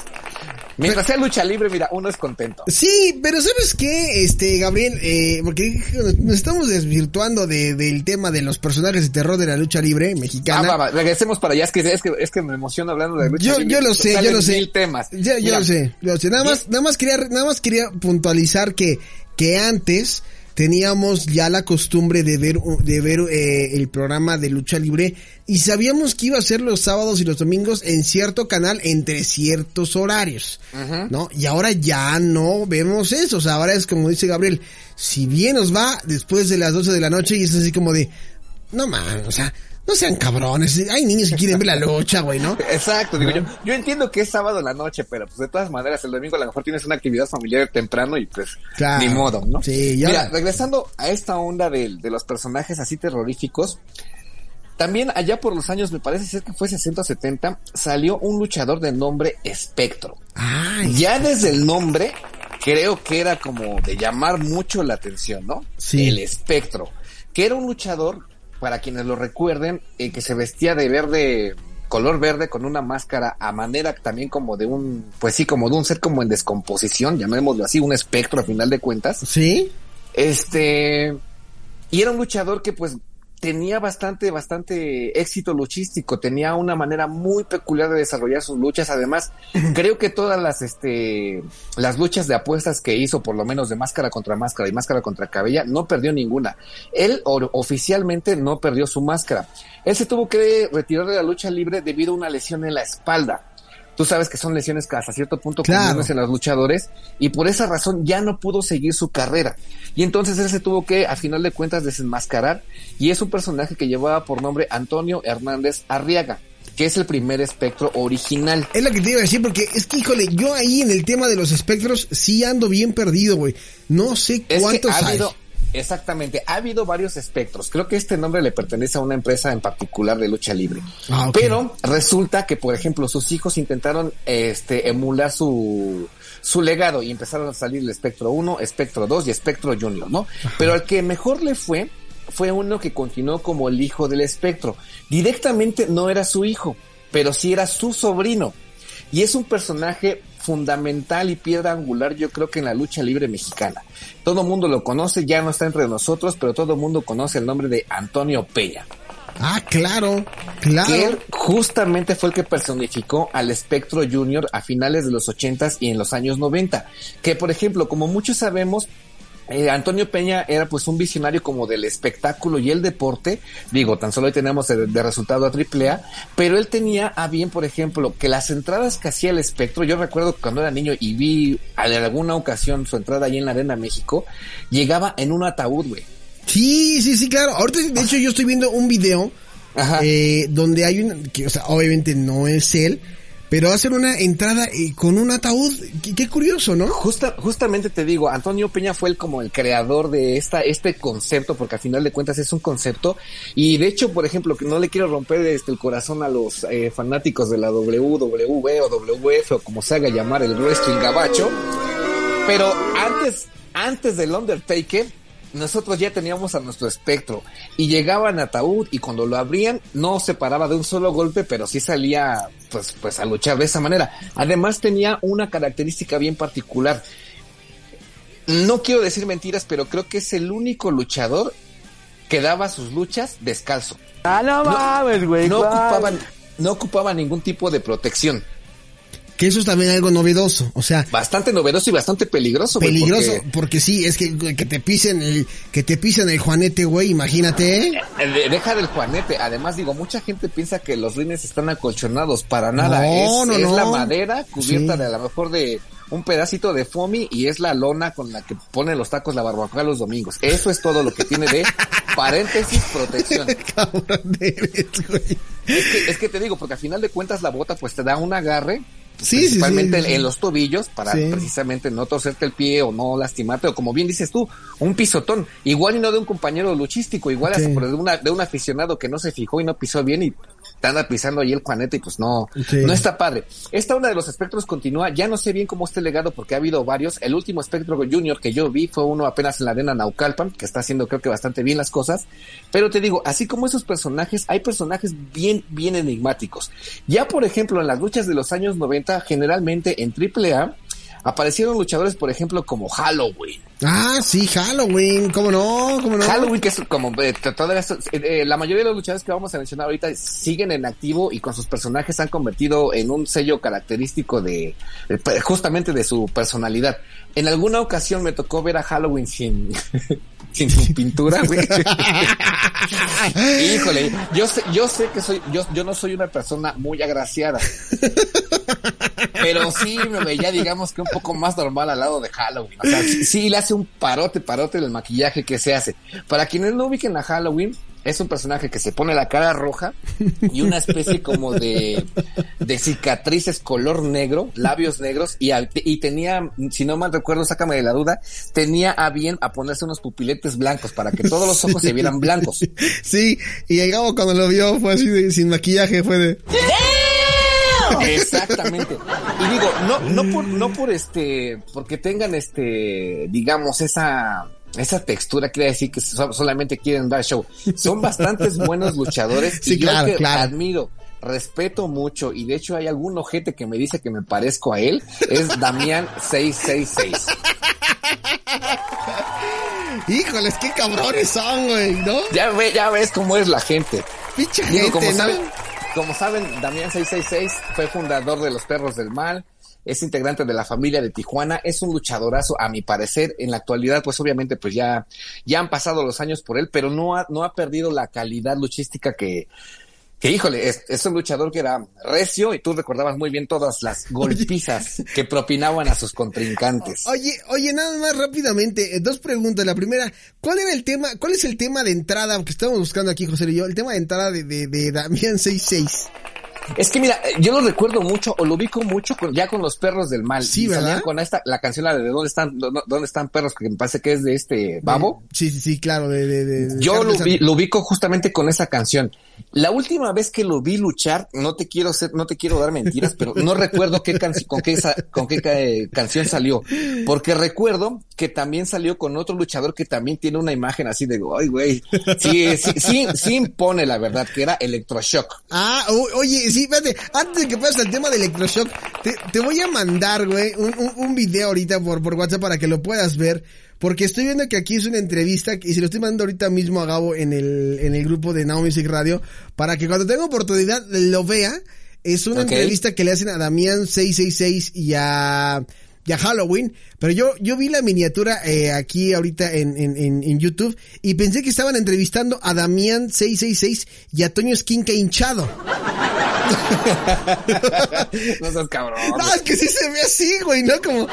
mientras sea lucha libre, mira, uno es contento. Sí, pero ¿sabes qué, este, Gabriel? Eh, porque nos estamos desvirtuando de, del tema de los personajes de terror de la lucha libre Ah, mexicana. va, va, regresemos para allá. Es que, es que, es que me emociona hablando de lucha Yo, libre. yo lo sé, yo lo sé. temas. Yo Mira, lo sé, yo lo sé. Nada más, nada más quería, nada más quería puntualizar que, que antes teníamos ya la costumbre de ver, de ver eh, el programa de lucha libre y sabíamos que iba a ser los sábados y los domingos en cierto canal entre ciertos horarios, ¿no? Y ahora ya no vemos eso, o sea, ahora es como dice Gabriel, si bien nos va después de las 12 de la noche y es así como de, no man, o sea, no sean cabrones, hay niños que quieren ver la lucha, güey, ¿no? Exacto, digo yo, yo entiendo que es sábado en la noche, pero pues de todas maneras el domingo a lo mejor tienes una actividad familiar temprano y pues Claro. ni modo, ¿no? Sí, ya. Mira, regresando a esta onda de, de los personajes así terroríficos, también allá por los años, me parece ser que fue 60 o 70, salió un luchador de nombre Espectro. Ay, Ya desde el nombre, creo que era como de llamar mucho la atención, ¿no? Sí. El espectro, que era un luchador, para quienes lo recuerden, eh, que se vestía de verde, color verde, con una máscara a manera también como de un, pues sí, como de un ser como en descomposición, llamémoslo así, un espectro a final de cuentas. ¿Sí? Este, y era un luchador que pues tenía bastante, bastante éxito luchístico, tenía una manera muy peculiar de desarrollar sus luchas. Además, creo que todas las, este, las luchas de apuestas que hizo, por lo menos de máscara contra máscara y máscara contra cabella, no perdió ninguna. Él oficialmente no perdió su máscara. Él se tuvo que retirar de la lucha libre debido a una lesión en la espalda. Tú sabes que son lesiones que hasta cierto punto Claro. en los luchadores y por esa razón ya no pudo seguir su carrera. Y entonces él se tuvo que, a final de cuentas, desenmascarar y es un personaje que llevaba por nombre Antonio Hernández Arriaga, que es el primer espectro original. Es lo que te iba a decir, porque es que, híjole, yo ahí en el tema de los espectros sí ando bien perdido, güey. No sé Es que cuántos ha hay. Exactamente, ha habido varios espectros. Creo que este nombre le pertenece a una empresa en particular de lucha libre. Ah. Pero resulta que, por ejemplo, sus hijos intentaron este emular su su legado y empezaron a salir el espectro 1, espectro 2 y espectro junior, ¿no? Pero al que mejor le fue fue uno que continuó como el hijo del espectro. Directamente no era su hijo, pero sí era su sobrino. Y es un personaje fundamental y piedra angular, yo creo que en la lucha libre mexicana. Todo el mundo lo conoce, ya no está entre nosotros, pero todo el mundo conoce el nombre de Antonio Peña. Ah, claro, claro. Que él justamente fue el que personificó al Espectro Junior a finales de los ochentas y en los años 90. Que, por ejemplo, como muchos sabemos, eh, Antonio Peña era pues un visionario como del espectáculo y el deporte, digo, tan solo ahí tenemos de, de, resultado a AAA, pero él tenía a bien, por ejemplo, que las entradas que hacía el espectro, yo recuerdo cuando era niño y vi en alguna ocasión su entrada ahí en la Arena México, llegaba en un ataúd, güey. Sí, sí, sí, claro. Ahorita, de hecho, yo estoy viendo un video eh, donde hay una, que, o sea, obviamente no es él, pero hacer una entrada eh, con un ataúd, qué, qué curioso, ¿no? Justa, justamente te digo, Antonio Peña fue el como el creador de esta, este concepto, porque al final de cuentas es un concepto, y de hecho, por ejemplo, que no le quiero romper este, el corazón a los eh, fanáticos de la WWE o WF o como se haga llamar el wrestling gabacho, pero antes, antes del Undertaker, nosotros ya teníamos a nuestro espectro y llegaban a ataúd y cuando lo abrían no se paraba de un solo golpe, pero sí salía pues, pues a luchar de esa manera. Además tenía una característica bien particular. No quiero decir mentiras, pero creo que es el único luchador que daba sus luchas descalzo. Ah, no mames, güey. No, no ocupaban, no ocupaba ningún tipo de protección. Que eso es también algo novedoso, o sea. Bastante novedoso y bastante peligroso, güey. Peligroso, porque... porque... sí, es que, que te pisen el, que te pisen el Juanete, güey, imagínate. ¿eh? Deja del Juanete, además digo, mucha gente piensa que los rines están acolchonados, para nada, no, es, no, es no. la madera cubierta Sí. de a lo mejor de un pedacito de foamy y es la lona con la que ponen los tacos la barbacoa los domingos. Eso es todo lo que tiene de paréntesis protección. Cabrón de güey. Es que, es que te digo, porque al final de cuentas la bota pues te da un agarre Sí, principalmente sí, sí. en los tobillos para precisamente no torcerte el pie o no lastimarte o como bien dices tú, un pisotón, igual y no de un compañero luchístico, igual hasta por de, una, de un aficionado que no se fijó y no pisó bien y te anda pisando ahí el juanete y pues no, Sí. no está padre. Esta una de los espectros continúa, ya no sé bien cómo este legado porque ha habido varios, el último espectro junior que yo vi fue uno apenas en la arena Naucalpan, que está haciendo creo que bastante bien las cosas, pero te digo, así como esos personajes, hay personajes bien, bien enigmáticos. Ya por ejemplo en las luchas de los años 90, generalmente en AAA, aparecieron luchadores, por ejemplo, como Halloween. Ah, sí, Halloween, cómo no, cómo no. Halloween, que es como eh, todavía, eh, la mayoría de los luchadores que vamos a mencionar ahorita siguen en activo y con sus personajes se han convertido en un sello característico de, de- justamente de su personalidad. En alguna ocasión me tocó ver a Halloween sin, sin su pintura, güey. Híjole, yo sé, yo sé que soy, yo, yo no soy una persona muy agraciada. Pero sí me veía, digamos que un poco más normal al lado de Halloween. O sea, sí, sí le hace un parote, parote del maquillaje que se hace. Para quienes no ubiquen a Halloween, es un personaje que se pone la cara roja y una especie como de, de cicatrices color negro, labios negros, y, al- y tenía, si no mal recuerdo, sácame de la duda, tenía a bien a ponerse unos pupiletes blancos para que todos los ojos se vieran blancos. Sí, y el Gabo cuando lo vio fue así de, sin maquillaje, fue de... Exactamente. Y digo, no, no por, no por este, porque tengan este, digamos, esa, esa textura quiere decir que so- solamente quieren dar show. Son bastantes buenos luchadores Sí, y yo claro, que claro. admiro, respeto mucho y de hecho hay algún ojete que me dice que me parezco a él, es Damián 666. Híjoles, qué cabrones son, güey, ¿no? Ya ve, ya ves cómo es la gente. Pinche gente, como ¿no? saben, como saben, Damián 666 fue fundador de los Perros del Mal, es integrante de la familia de Tijuana, es un luchadorazo a mi parecer. En la actualidad, pues obviamente, pues ya, ya han pasado los años por él, pero no ha, no ha perdido la calidad luchística que, que híjole, es, es un luchador que era recio y tú recordabas muy bien todas las golpizas que propinaban a sus contrincantes. Oye, oye, nada más rápidamente, eh, dos preguntas. La primera, ¿cuál era el tema, cuál es el tema de entrada que estamos buscando aquí, José y yo? El tema de entrada de, de, de Damián 66. Es que mira, yo lo recuerdo mucho o lo ubico mucho con, ya con los perros del mal. Sí, ¿verdad? Con esta, la canción la de dónde están, dó- dónde están perros, que me parece que es de este babo. Sí, sí, sí, claro, de, de, de- Yo lo, vi- lo ubico justamente con esa canción. La última vez que lo vi luchar, no te quiero hacer, no te quiero dar mentiras, pero no recuerdo qué con qué, con qué ca- canción salió. Porque recuerdo que también salió con otro luchador que también tiene una imagen así de, ay, güey. Sí, sí, sí, impone la verdad, que era Electroshock. Ah, oye, sí, espérate, antes de que pases al tema de electroshock, te, te voy a mandar, güey, un, un, un video ahorita por, por WhatsApp para que lo puedas ver, porque estoy viendo que aquí es una entrevista y se lo estoy mandando ahorita mismo a Gabo en el, en el grupo de Now Music Radio, para que cuando tenga oportunidad lo vea. Es una entrevista que le hacen a Damián 666 y a, y a Halloween, pero yo, yo vi la miniatura eh, aquí ahorita en, en, en, YouTube y pensé que estaban entrevistando a Damián 666 y a Toño Esquinca hinchado. no seas cabrón. No, es que sí se ve así, güey, ¿no? Como,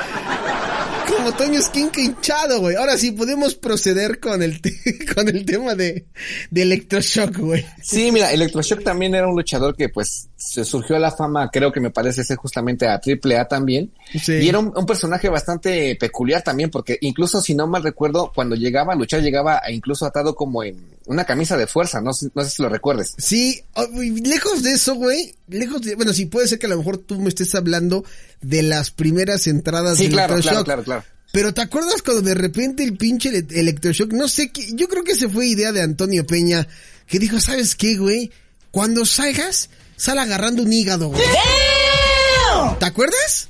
como Toño Esquinca hinchado, güey. Ahora sí, podemos proceder con el, con el tema de, de Electroshock, güey. Sí, mira, Electroshock también era un luchador que pues se surgió a la fama, creo que me parece ser justamente a AAA también. Sí. Y era un, un personaje bastante peculiar también, porque incluso si no mal recuerdo, cuando llegaba a luchar, llegaba a- incluso atado como en una camisa de fuerza, no sé, no sé si lo recuerdes. Sí, güey, lejos de eso, güey, lejos de, bueno, sí puede ser que a lo mejor tú me estés hablando de las primeras entradas Sí, de claro, Electroshock. claro, claro, claro. Pero ¿te acuerdas cuando de repente el pinche ele- Electroshock, no sé qué, yo creo que ese fue idea de Antonio Peña, que dijo, ¿sabes qué, güey? Cuando salgas, sal agarrando un hígado, güey. ¿Te acuerdas?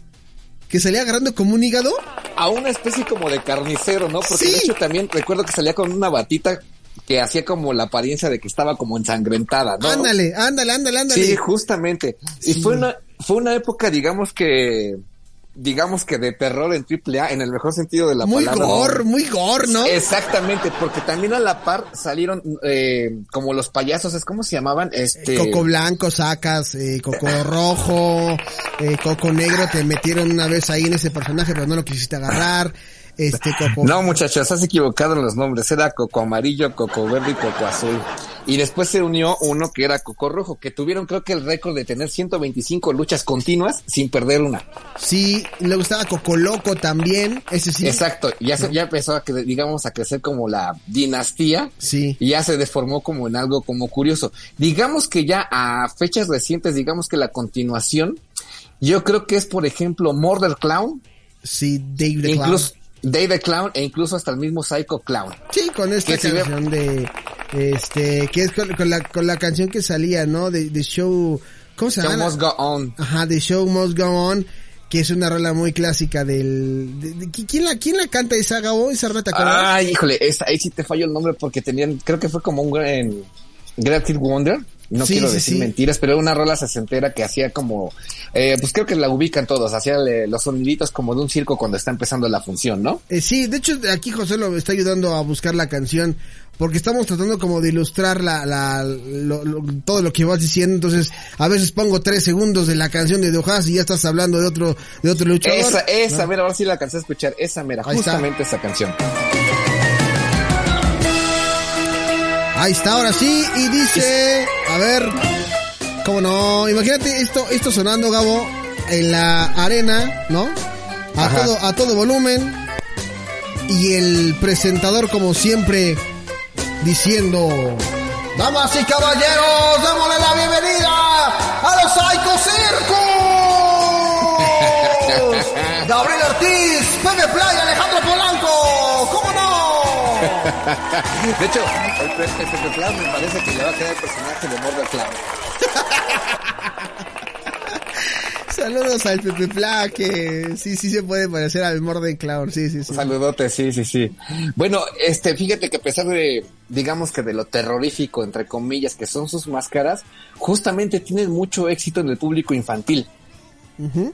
Que salía agarrando como un hígado. A una especie como de carnicero, ¿no? Porque Sí. de hecho también recuerdo que salía con una batita que hacía como la apariencia de que estaba como ensangrentada, ¿no? Ándale, ándale, ándale, ándale. Sí, justamente. Y Sí. fue una, fue una época, digamos que, digamos que de terror en AAA, en el mejor sentido de la muy palabra. gore, muy gore, ¿no? Exactamente, porque también a la par salieron eh, como los payasos, ¿es cómo se llamaban? Este Coco blanco sacas, eh, coco rojo, eh, coco negro, te metieron una vez ahí en ese personaje, pero no lo quisiste agarrar. Este coco. No, muchachos, has equivocado en los nombres. Era Coco Amarillo, Coco Verde y Coco Azul. Y después se unió uno que era Coco Rojo, que tuvieron creo que el récord de tener 125 luchas continuas sin perder una. Sí, le gustaba Coco Loco también, ese sí. Exacto, ya, se- ya empezó a, digamos, a crecer como la dinastía Sí. y ya se deformó como en algo como curioso. Digamos que ya a fechas recientes, digamos que la continuación, yo creo que es, por ejemplo, Murder Clown, Sí, Dave the incluso Dave the Clown e incluso hasta el mismo Psycho Clown. Sí, con esta canción de, este, que es con, con la, con la canción que salía, ¿no? De, de Show, ¿cómo se Show llama? Must Go On. Ajá, The Show Must Go On, que es una rola muy clásica del, de- de- ¿quién la, quién la canta esa, Gabo? Esa rola, ¿te acuerdas? Ay, híjole, esa, ahí sí te fallo el nombre porque tenían, creo que fue como un gran, Great Wonder. No Sí, quiero sí, decir sí. mentiras, pero era una rola sesentera que hacía como, eh, pues creo que la ubican todos, hacía eh, los soniditos como de un circo cuando está empezando la función, ¿no? Eh, sí, de hecho aquí José lo está ayudando a buscar la canción porque estamos tratando como de ilustrar la, la, lo- lo- todo lo que vas diciendo, entonces a veces pongo tres segundos de la canción de Dojas y ya estás hablando de otro, de otro luchador. Esa, esa, ¿no? mira, ahora sí la alcancé a escuchar, esa mera, Ahí está. justamente esa canción. Ahí está, ahora sí, y dice, a ver, cómo no, imagínate esto, esto sonando, Gabo, en la arena, ¿no? A Ajá. todo, a todo volumen, y el presentador como siempre diciendo, Damas y caballeros, démosle la bienvenida a los Psycho Circus. Gabriel Ortiz, Pepe Playa, Alejandro Polanco. De hecho, el, Pe- el Pepe Clown me parece que le va a quedar el personaje de Murder Clown. saludos al Pepe Pla, que sí, sí se puede parecer al Morden Clown, sí, sí, sí. Saludote, sí, sí, sí. Bueno, este, fíjate que a pesar de, digamos que de lo terrorífico, entre comillas, que son sus máscaras, justamente tienen mucho éxito en el público infantil. Ujú.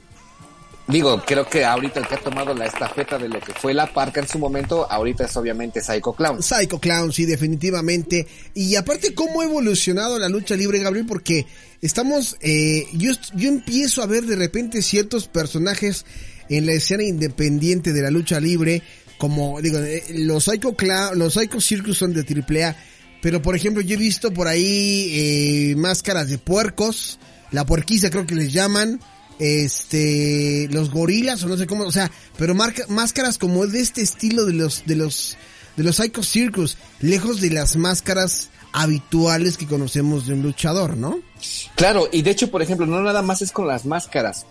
Digo, creo que ahorita el que ha tomado la estafeta de lo que fue la parca en su momento, ahorita es obviamente Psycho Clown. Psycho Clown, sí, definitivamente. Y aparte, ¿cómo ha evolucionado la lucha libre, Gabriel? Porque estamos, eh, yo, yo empiezo a ver de repente ciertos personajes en la escena independiente de la lucha libre, como, digo, eh, los Psycho Clown, los Psycho Circus son de AAA, pero por ejemplo, yo he visto por ahí eh, máscaras de puercos, la puerquiza creo que les llaman, este, los gorilas o no sé cómo, o sea, pero máscaras como de este estilo de los, de los, de los Psycho Circus, lejos de las máscaras habituales que conocemos de un luchador, ¿no? Claro, y de hecho, por ejemplo, no nada más es con las máscaras.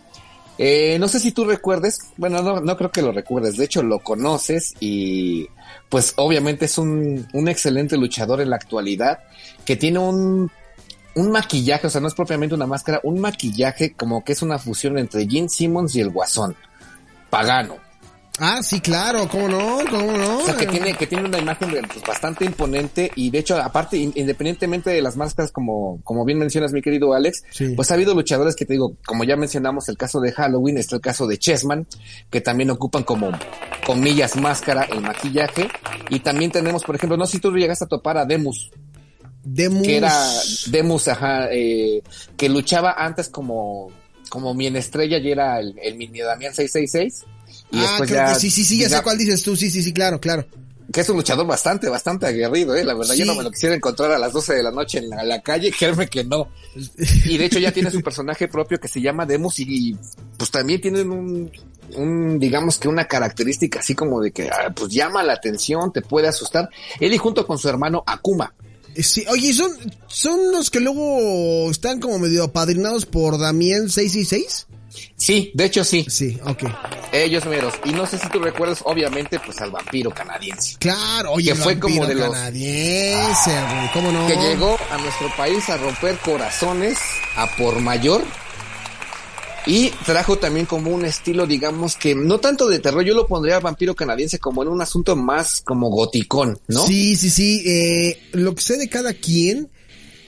Eh, no sé si tú recuerdes, bueno, no, no creo que lo recuerdes, de hecho lo conoces y pues obviamente es un, un excelente luchador en la actualidad que tiene un, un maquillaje, o sea, no es propiamente una máscara, un maquillaje como que es una fusión entre Gene Simmons y el Guasón, pagano. Ah, sí, claro, cómo no, cómo no. O sea, que tiene, que tiene una imagen pues, bastante imponente y de hecho, aparte, in- independientemente de las máscaras, como, como bien mencionas, mi querido Alex, Sí. pues ha habido luchadores que te digo, como ya mencionamos el caso de Halloween, está el caso de Chessman, que también ocupan como, comillas, máscara, el maquillaje. Y también tenemos, por ejemplo, no sé si tú llegaste a topar a Demus, Demus. que era Demus, ajá, eh, que luchaba antes como, como mi estrella y era el, el mini Damián 666. Y ah, creo ya, que sí, sí, sí, ya sé cuál dices tú, sí, sí, sí, claro, claro. que es un luchador bastante, bastante aguerrido, eh, la verdad, yo Sí. no me lo quisiera encontrar a las 12 de la noche en la, la calle, créeme que no. Y de hecho ya tiene su personaje propio que se llama Demus y, y, pues también tienen un, un, digamos que una característica así como de que, ah, pues llama la atención, te puede asustar. Él y junto con su hermano Akuma. Sí, oye, ¿son, son los que luego están como medio apadrinados por Damián 666? Sí, de hecho sí, Sí, ok. ellos meros. Y no sé si tú recuerdas, obviamente, pues al vampiro canadiense. Claro, oye, Que el fue como vampiro de los- canadiense, güey, ¿cómo no? que llegó a nuestro país a romper corazones a por mayor y trajo también como un estilo, digamos que no tanto de terror, yo lo pondría vampiro canadiense como en un asunto más como goticón, ¿no? Sí, sí, sí. Eh, lo que sé de cada quien,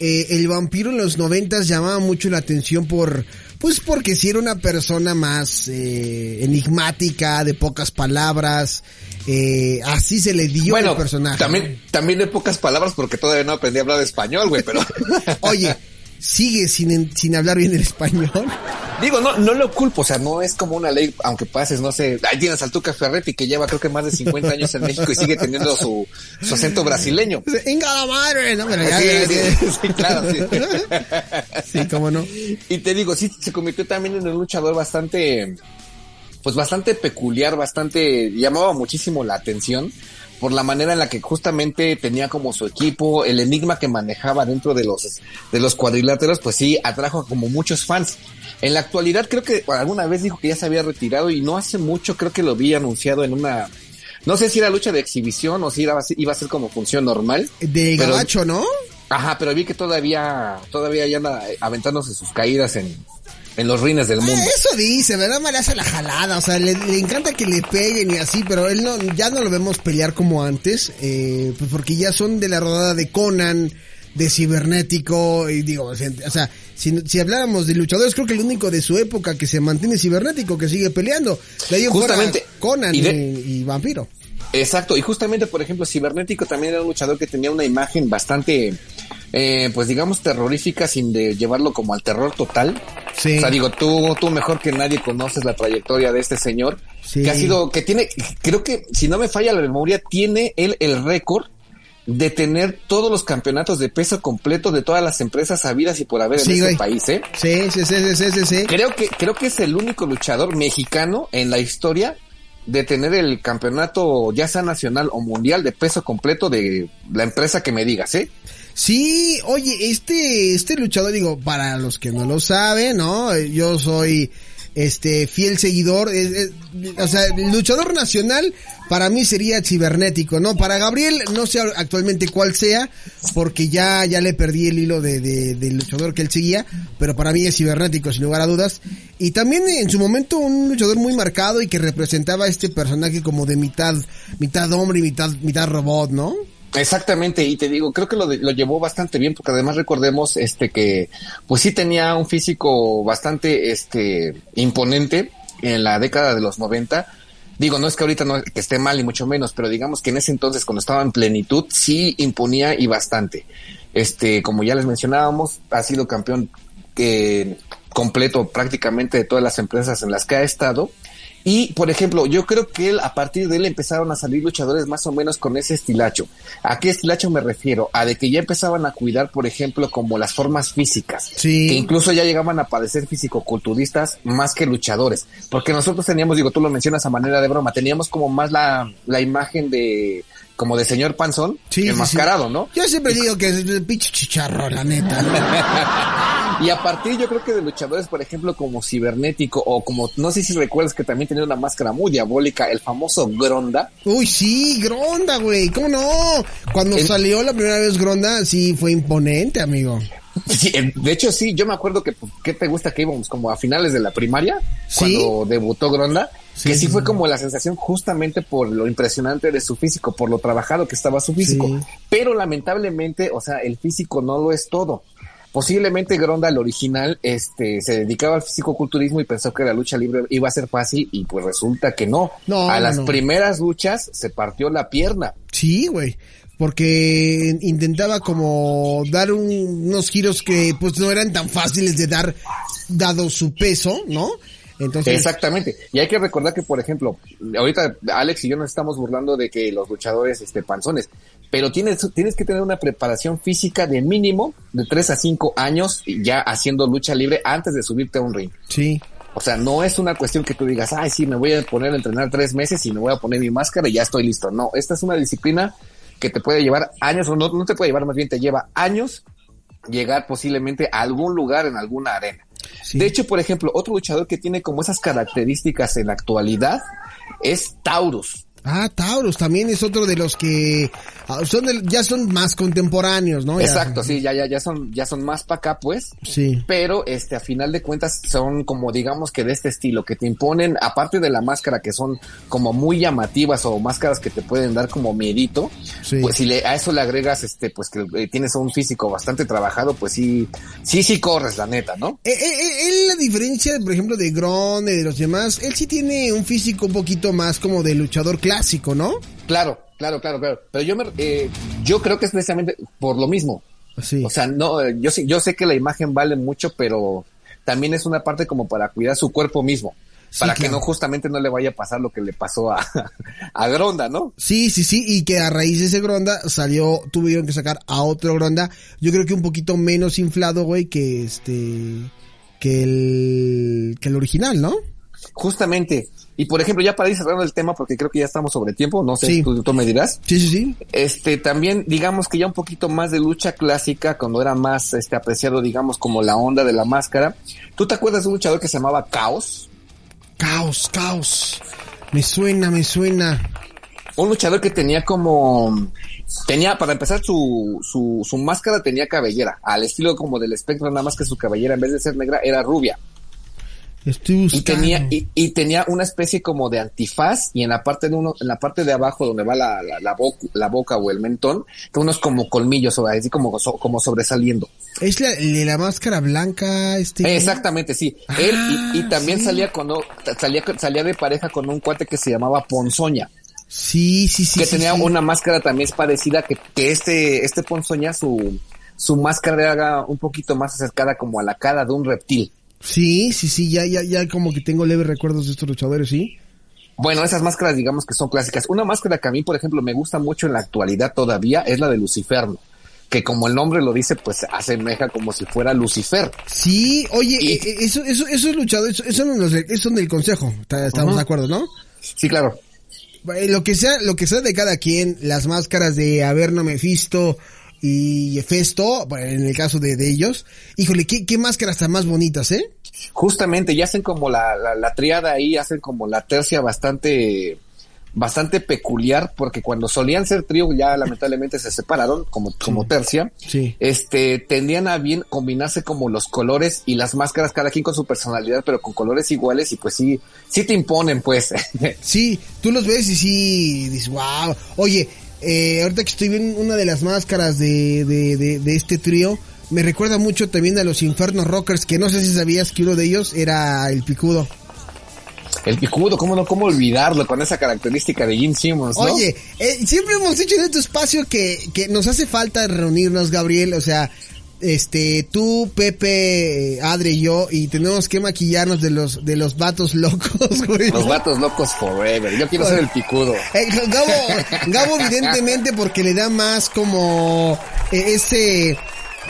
eh, el vampiro en los noventas llamaba mucho la atención por, pues porque si era una persona más eh, enigmática, de pocas palabras, eh, así se le dio bueno, el personaje. también, también de pocas palabras porque todavía no aprendí a hablar español, güey, pero Oye, sigue sin, sin hablar bien el español. digo, no, no lo culpo, o sea, no es como una ley, aunque pases, no sé, ahí tienes al Tuca Ferretti que lleva creo que más de 50 años en México y sigue teniendo su, su acento brasileño. ¡Venga la madre! No, pero ya- Sí, ya- sí, sí, claro, sí. Sí, cómo no. Y te digo, sí, se convirtió también en un luchador bastante, pues bastante peculiar, bastante, llamaba muchísimo la atención por la manera en la que justamente tenía como su equipo, el enigma que manejaba dentro de los, de los cuadriláteros, pues sí, atrajo como muchos fans. En la actualidad creo que alguna vez dijo que ya se había retirado y no hace mucho creo que lo vi anunciado en una, no sé si era lucha de exhibición o si iba a ser, iba a ser como función normal. De Pero- gabacho, ¿no? Ajá, pero vi que todavía, todavía ya anda aventándose sus caídas en, en los rines del mundo. Ah, eso dice, ¿verdad? Me le hace la jalada, o sea, le, le encanta que le peguen y así, pero él no, ya no lo vemos pelear como antes, eh, pues porque ya son de la rodada de Conan, de cibernético, y digo, o sea, si, si habláramos de luchadores, creo que el único de su época que se mantiene cibernético, que sigue peleando, de ahí en fuera, Justamente. Conan Y y, de- y Vampiro. Exacto, y justamente, por ejemplo, Cibernético también era un luchador que tenía una imagen bastante, eh, pues digamos, terrorífica sin de llevarlo como al terror total. Sí. O sea, digo, tú, tú mejor que nadie conoces la trayectoria de este señor, Sí. que ha sido, que tiene, creo que, si no me falla la memoria, tiene él el récord de tener todos los campeonatos de peso completo de todas las empresas habidas y por haber en este país, ¿eh? Sí, sí, sí, sí, sí. Creo que, creo que es el único luchador mexicano en la historia de tener el campeonato, ya sea nacional o mundial, de peso completo de la empresa que me digas, ¿eh? Sí, oye, este, este luchador, digo, para los que no lo saben, ¿no? Yo soy, este, fiel seguidor, es- es- o sea, luchador nacional para mí sería cibernético, ¿no? Para Gabriel, no sé actualmente cuál sea, porque ya, ya le perdí el hilo de, de- del luchador que él seguía, pero para mí es cibernético, sin lugar a dudas. Y también en su momento un luchador muy marcado y que representaba a este personaje como de mitad, mitad hombre y mitad, mitad robot, ¿no? Exactamente, y te digo, creo que lo, lo llevó bastante bien, porque además recordemos este que, pues sí tenía un físico bastante este imponente en la década de los 90. Digo, no es que ahorita no que esté mal y mucho menos, pero digamos que en ese entonces, cuando estaba en plenitud, sí imponía y bastante. Este, como ya les mencionábamos, ha sido campeón eh, completo prácticamente de todas las empresas en las que ha estado. Y, por ejemplo, yo creo que él, a partir de él empezaron a salir luchadores más o menos con ese estilacho. ¿A qué estilacho me refiero? A de que ya empezaban a cuidar, por ejemplo, como las formas físicas. Sí. Que incluso ya llegaban a padecer fisicoculturistas más que luchadores. Porque nosotros teníamos, digo, tú lo mencionas a manera de broma, teníamos como más la, la imagen de, como de señor panzón, Sí, enmascarado, sí. ¿no? Yo siempre digo que es el pinche chicharro, la neta. Y a partir yo creo que de luchadores, por ejemplo, como Cibernético o como, no sé si recuerdas que también tenía una máscara muy diabólica, el famoso Gronda. Uy, sí, Gronda, güey. ¿Cómo no? Cuando salió la primera vez Gronda, sí fue imponente, amigo. Sí, de hecho sí, yo me acuerdo que, ¿qué te gusta que íbamos? Como a finales de la primaria, Sí. cuando debutó Gronda, Sí, que sí sí, fue como la sensación justamente por lo impresionante de su físico, por lo trabajado que estaba su físico. Sí. Pero lamentablemente, o sea, el físico no lo es todo. Posiblemente Gronda, el original, este, se dedicaba al fisicoculturismo y pensó que la lucha libre iba a ser fácil y pues resulta que no. No, a las no. primeras luchas se partió la pierna. Sí, güey. Porque intentaba como dar un- unos giros que pues no eran tan fáciles de dar dado su peso, ¿no? Entonces, Exactamente. Y hay que recordar que, por ejemplo, ahorita Alex y yo nos estamos burlando de que los luchadores, este, panzones, pero tienes, tienes que tener una preparación física de mínimo de 3 a 5 años ya haciendo lucha libre antes de subirte a un ring. sí. O sea, no es una cuestión que tú digas, ay, sí, me voy a poner a entrenar tres meses y me voy a poner mi máscara y ya estoy listo. No, esta es una disciplina que te puede llevar años, o no, no te puede llevar, más bien te lleva años llegar posiblemente a algún lugar en alguna arena. De hecho, por ejemplo, otro luchador que tiene como esas características en la actualidad es Taurus. Ah, Taurus también es otro de los que ah, son del- ya son más contemporáneos, ¿no? Ya- Exacto, sí, ya, ya, ya son, ya son más para acá, pues. Sí. Pero, este, a final de cuentas, son como, digamos que de este estilo, que te imponen, aparte de la máscara, que son como muy llamativas o máscaras que te pueden dar como miedito, Sí. pues si le, a eso le agregas, este, pues que eh, tienes un físico bastante trabajado, pues sí, sí, sí corres, la neta, ¿no? Eh, eh, eh, la diferencia, por ejemplo, de Gron, de los demás, él sí tiene un físico un poquito más como de luchador clásico, ¿no? Claro, claro, claro, claro. Pero yo me, eh, yo creo que es precisamente por lo mismo. Sí. O sea, no, eh, yo sí, yo sé que la imagen vale mucho, pero también es una parte como para cuidar su cuerpo mismo. Sí, para que no justamente no le vaya a pasar lo que le pasó a, a Gronda, ¿no? Sí, sí, sí, y que a raíz de ese Gronda salió, tuvieron que sacar a otro Gronda, yo creo que un poquito menos inflado, güey, que este, que el, que el original, ¿no? Justamente. Y por ejemplo, ya para ir cerrando el tema, porque creo que ya estamos sobre tiempo, no sé, Sí. tú, tú me dirás. Sí, sí, sí. Este, también, digamos que ya un poquito más de lucha clásica, cuando era más, este, apreciado, digamos, como la onda de la máscara. ¿Tú te acuerdas de un luchador que se llamaba Caos? Caos, caos. Me suena, me suena. Un luchador que tenía como, tenía, para empezar, su, su, su máscara tenía cabellera, al estilo como del espectro, nada más que su cabellera, en vez de ser negra, era rubia. Estoy Y buscando. tenía, y, y tenía una especie como de antifaz, y en la parte de uno, en la parte de abajo donde va la, la, la, boca, la boca o el mentón, unos como colmillos, o así como, so- como sobresaliendo. Es la, la máscara blanca, este. Exactamente, sí. Él, y, y también sí. salía con, o- salía, salía de pareja con un cuate que se llamaba Ponzoña. Sí, sí, sí. que sí, tenía sí. una máscara también parecida que, que este, este Ponzoña, su, su máscara era un poquito más acercada como a la cara de un reptil. Sí, sí, sí, ya, ya, ya como que tengo leves recuerdos de estos luchadores, sí. Bueno, esas máscaras digamos que son clásicas. Una máscara que a mí, por ejemplo, me gusta mucho en la actualidad todavía es la de Luciferno. Que como el nombre lo dice, pues asemeja como si fuera Lucifer. Sí, oye, Y- eh, eh, eso, eso, eso son los, de- esos son del consejo, estamos de acuerdo, ¿no? Sí, claro. Lo que sea, lo que sea de cada quien, las máscaras de Averno, Mephisto y Festo, en el caso de, de ellos, híjole, qué, qué máscaras tan más bonitas, ¿eh? Justamente, y hacen como la, la, la triada ahí, hacen como la tercia bastante, bastante peculiar, porque cuando solían ser trío, ya lamentablemente se separaron como, como tercia. Sí. Este, tendían a bien combinarse como los colores y las máscaras, cada quien con su personalidad, pero con colores iguales, y pues sí, sí te imponen, pues. Sí, tú los ves y sí, dices, wow. Oye, eh, ahorita que estoy viendo una de las máscaras de, de, de, de este trío, me recuerda mucho también a los Infernos Rockers, que no sé si sabías que uno de ellos era el picudo. El picudo, cómo no, cómo olvidarlo con esa característica de Jim Simmons, ¿no? Oye, eh, siempre hemos dicho en este espacio que, que nos hace falta reunirnos, Gabriel, o sea, este, tú, Pepe, Adri y yo, y tenemos que maquillarnos de los, de los vatos locos, güey. Los vatos locos forever. Yo quiero ser el picudo. Eh, Gabo, Gabo evidentemente porque le da más como eh, ese,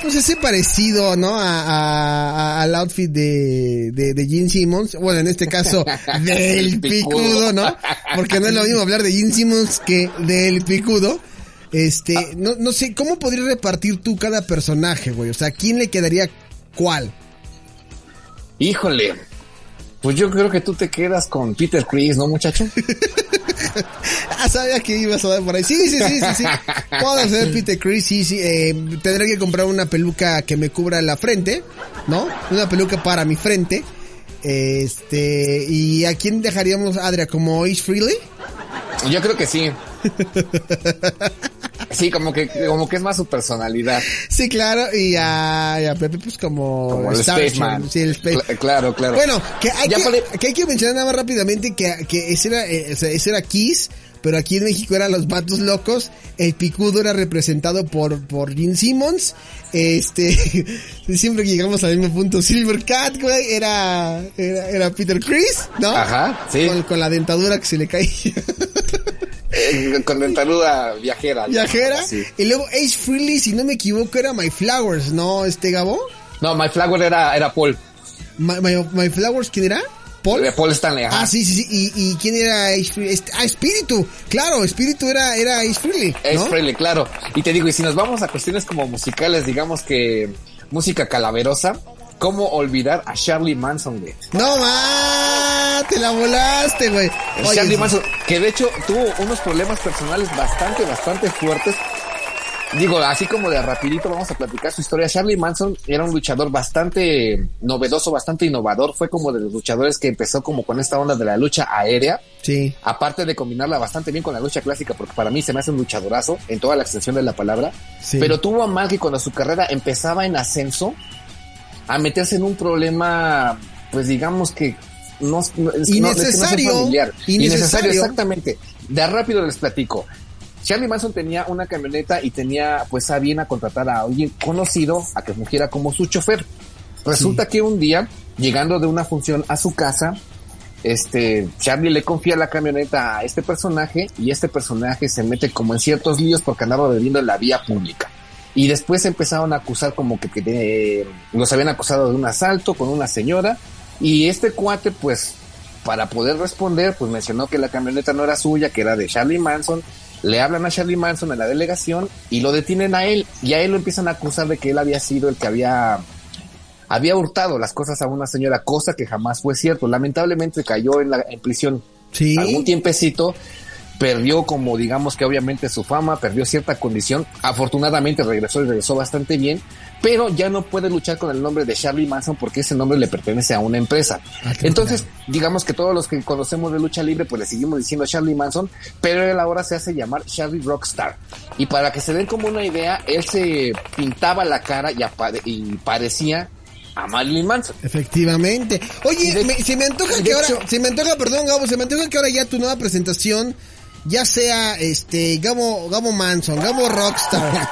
pues ese parecido, ¿no? A, a- a- al outfit de, de, de Gene Simmons. Bueno, en este caso, del picudo, ¿no? Porque no es lo mismo hablar de Gene Simmons que del picudo. Este, no, no sé, ¿cómo podrías repartir tú cada personaje, güey? O sea, ¿quién le quedaría cuál? Híjole. Pues yo creo que tú te quedas con Peter Chris, ¿no, muchacho? Ah, sabía que ibas a dar por ahí. Sí, sí, sí, sí, sí. Puedo hacer Peter Chris, sí, sí. Eh, tendré que comprar una peluca que me cubra la frente, ¿no? Una peluca para mi frente. Este, ¿y a quién dejaríamos, Adria? ¿Como Ace Freely? Yo creo que sí. Sí, como que, como que es más su personalidad. Sí, claro. Y a, y a Pepe, pues como, Como el. Spaceman. Sí, el Space. Cla- claro, claro. Bueno, que hay, que, que hay que mencionar nada más rápidamente que, que ese era, eh, o sea, ese era Kiss, pero aquí en México eran los vatos locos. El picudo era representado por, por Gene Simmons. Este, siempre que llegamos al mismo punto, Silver Cat, güey, era, era, era Peter Chris, ¿no? Ajá, sí. Con, con la dentadura que se le caía. Eh, con dentaduda viajera. Viajera. Sí. Y luego Ace Freely, si no me equivoco, era My Flowers, ¿no? Este Gabo. No, My Flower era, era Paul. My, My- My Flowers, ¿quién era? Paul. Eh, Paul Stanley, ajá. Ah, sí, sí, sí. ¿Y, y quién era Ace Frehley? Este- ah, Espíritu. Claro, Espíritu era, era Ace Frehley, Es ¿no? Frehley, claro. Y te digo, y si nos vamos a cuestiones como musicales, digamos que música calaverosa, ¿cómo olvidar a Charlie Manson, güey? No, ma, te la volaste, güey. Charlie. Manson, que de hecho tuvo unos problemas personales bastante, bastante fuertes. Digo, así como de rapidito vamos a platicar su historia. Charlie Manson era un luchador bastante novedoso, bastante innovador. Fue como de los luchadores que empezó como con esta onda de la lucha aérea. Sí. Aparte de combinarla bastante bien con la lucha clásica, porque para mí se me hace un luchadorazo en toda la extensión de la palabra. Sí. Pero tuvo a mal que cuando su carrera empezaba en ascenso, a meterse en un problema, pues digamos que no, no- es, no- es que no Innecesario. Innecesario. Innecesario, exactamente. De rápido les platico. Charlie Manson tenía una camioneta y tenía pues a bien a contratar a alguien conocido a que fungiera como su chofer. Resulta que un día, llegando de una función a su casa, este, Charlie le confía la camioneta a este personaje y este personaje se mete como en ciertos líos porque andaba bebiendo en la vía pública. Y después empezaron a acusar como que, que de- los habían acusado de un asalto con una señora y este cuate pues para poder responder pues mencionó que la camioneta no era suya, que era de Charlie Manson. Le hablan a Charlie Manson en la delegación y lo detienen a él y a él lo empiezan a acusar de que él había sido el que había había hurtado las cosas a una señora, cosa que jamás fue cierto. Lamentablemente cayó en, la, en prisión Sí. algún tiempecito, perdió como digamos que obviamente su fama, perdió cierta condición. Afortunadamente regresó y regresó bastante bien, pero ya no puede luchar con el nombre de Charlie Manson porque ese nombre le pertenece a una empresa. Ah, Entonces, digamos que todos los que conocemos de lucha libre, pues le seguimos diciendo Charlie Manson, pero él ahora se hace llamar Charlie Rockstar. Y para que se den como una idea, él se pintaba la cara y, y parecía a Marilyn Manson. Efectivamente. Oye, De- me- se me antoja que ahora, se me antoja, perdón, Gabo, se me antoja que ahora ya tu nueva presentación ya sea este Gabo Gabo Manson, Gabo Rockstar.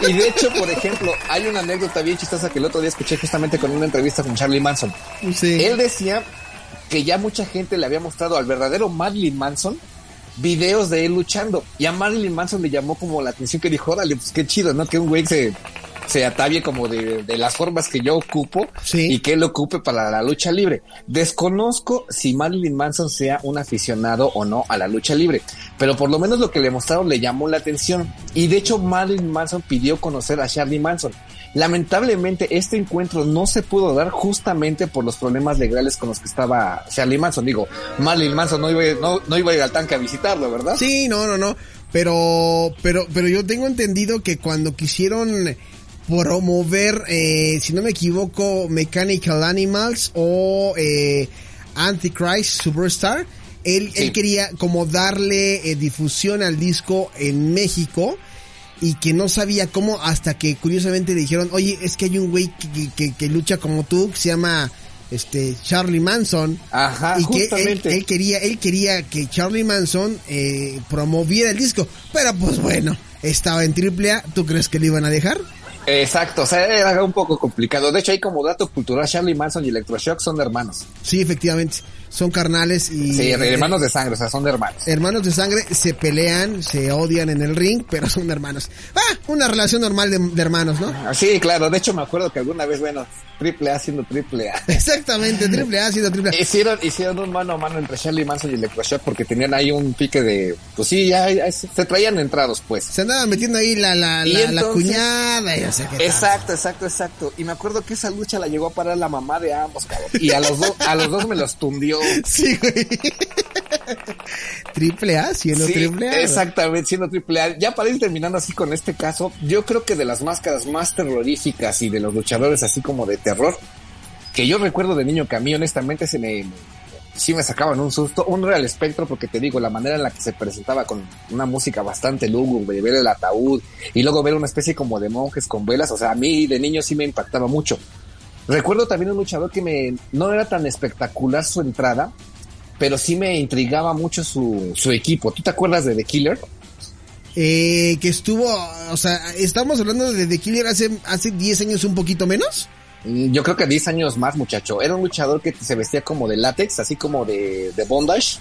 y de hecho, por ejemplo, hay una anécdota bien chistosa que el otro día escuché justamente con una entrevista con Charlie Manson. Sí. Él decía que ya mucha gente le había mostrado al verdadero Marilyn Manson videos de él luchando. Y a Marilyn Manson le llamó como la atención que dijo, órale, pues qué chido, ¿no? Que un güey se, se atavie como de, de las formas que yo ocupo Sí. y que él ocupe para la lucha libre. Desconozco si Marilyn Manson sea un aficionado o no a la lucha libre, pero por lo menos lo que le mostraron le llamó la atención. Y de hecho Marilyn Manson pidió conocer a Charlie Manson. Lamentablemente este encuentro no se pudo dar justamente por los problemas legales con los que estaba Charlie Manson. Digo, Marilyn Manson no iba, no, no iba a ir al tanque a visitarlo, ¿verdad? Sí, no, no, no. Pero, pero, pero yo tengo entendido que cuando quisieron promover, eh, si no me equivoco, Mechanical Animals o eh, Antichrist Superstar, él, Sí. él quería como darle eh, difusión al disco en México y que no sabía cómo hasta que curiosamente le dijeron, oye, es que hay un güey que, que- que- que lucha como tú, que se llama este Charlie Manson Ajá, y que él quería él quería que Charlie Manson eh, promoviera el disco. Pero pues bueno estaba en triple A. ¿tú crees que le iban a dejar? Exacto, o sea, era un poco complicado. De hecho, hay como dato cultural, Charlie Manson y Electroshock son hermanos. Sí, efectivamente. Son carnales y... Sí, hermanos de sangre, o sea, son de hermanos. Hermanos de sangre se pelean, se odian en el ring, pero son hermanos. Ah, una relación normal de, de hermanos, ¿no? Ah, Sí, claro. De hecho, me acuerdo que alguna vez, bueno, triple A siendo triple A. Exactamente, triple A sido triple A. Hicieron, hicieron un mano a mano entre Charlie Manson y Electroshock porque tenían ahí un pique de, pues sí, ya, ya se traían entrados, pues. Se andaba metiendo ahí la, la, la, la cuñada y o sea. Exacto, exacto, exacto. Y me acuerdo que esa lucha la llegó a parar la mamá de ambos, cabrón. Y a los dos, a los dos me los tundió. Sí, güey. triple A, siendo Sí, triple A. exactamente, siendo triple A. Ya para ir terminando así con este caso, yo creo que de las máscaras más terroríficas y de los luchadores así como de terror, que yo recuerdo de niño que a mí honestamente se me, sí me sacaban un susto, uno era el espectro porque te digo, la manera en la que se presentaba con una música bastante lúgubre, ver el ataúd y luego ver una especie como de monjes con velas, o sea, a mí de niño sí me impactaba mucho. Recuerdo también un luchador que me, no era tan espectacular su entrada, pero sí me intrigaba mucho su, su equipo. ¿Tú te acuerdas de The Killer? Eh, que estuvo, o sea, estamos hablando de The Killer hace, hace 10 años un poquito menos. Mm, Yo creo que 10 años más, muchacho. Era un luchador que se vestía como de látex, así como de, de bondage.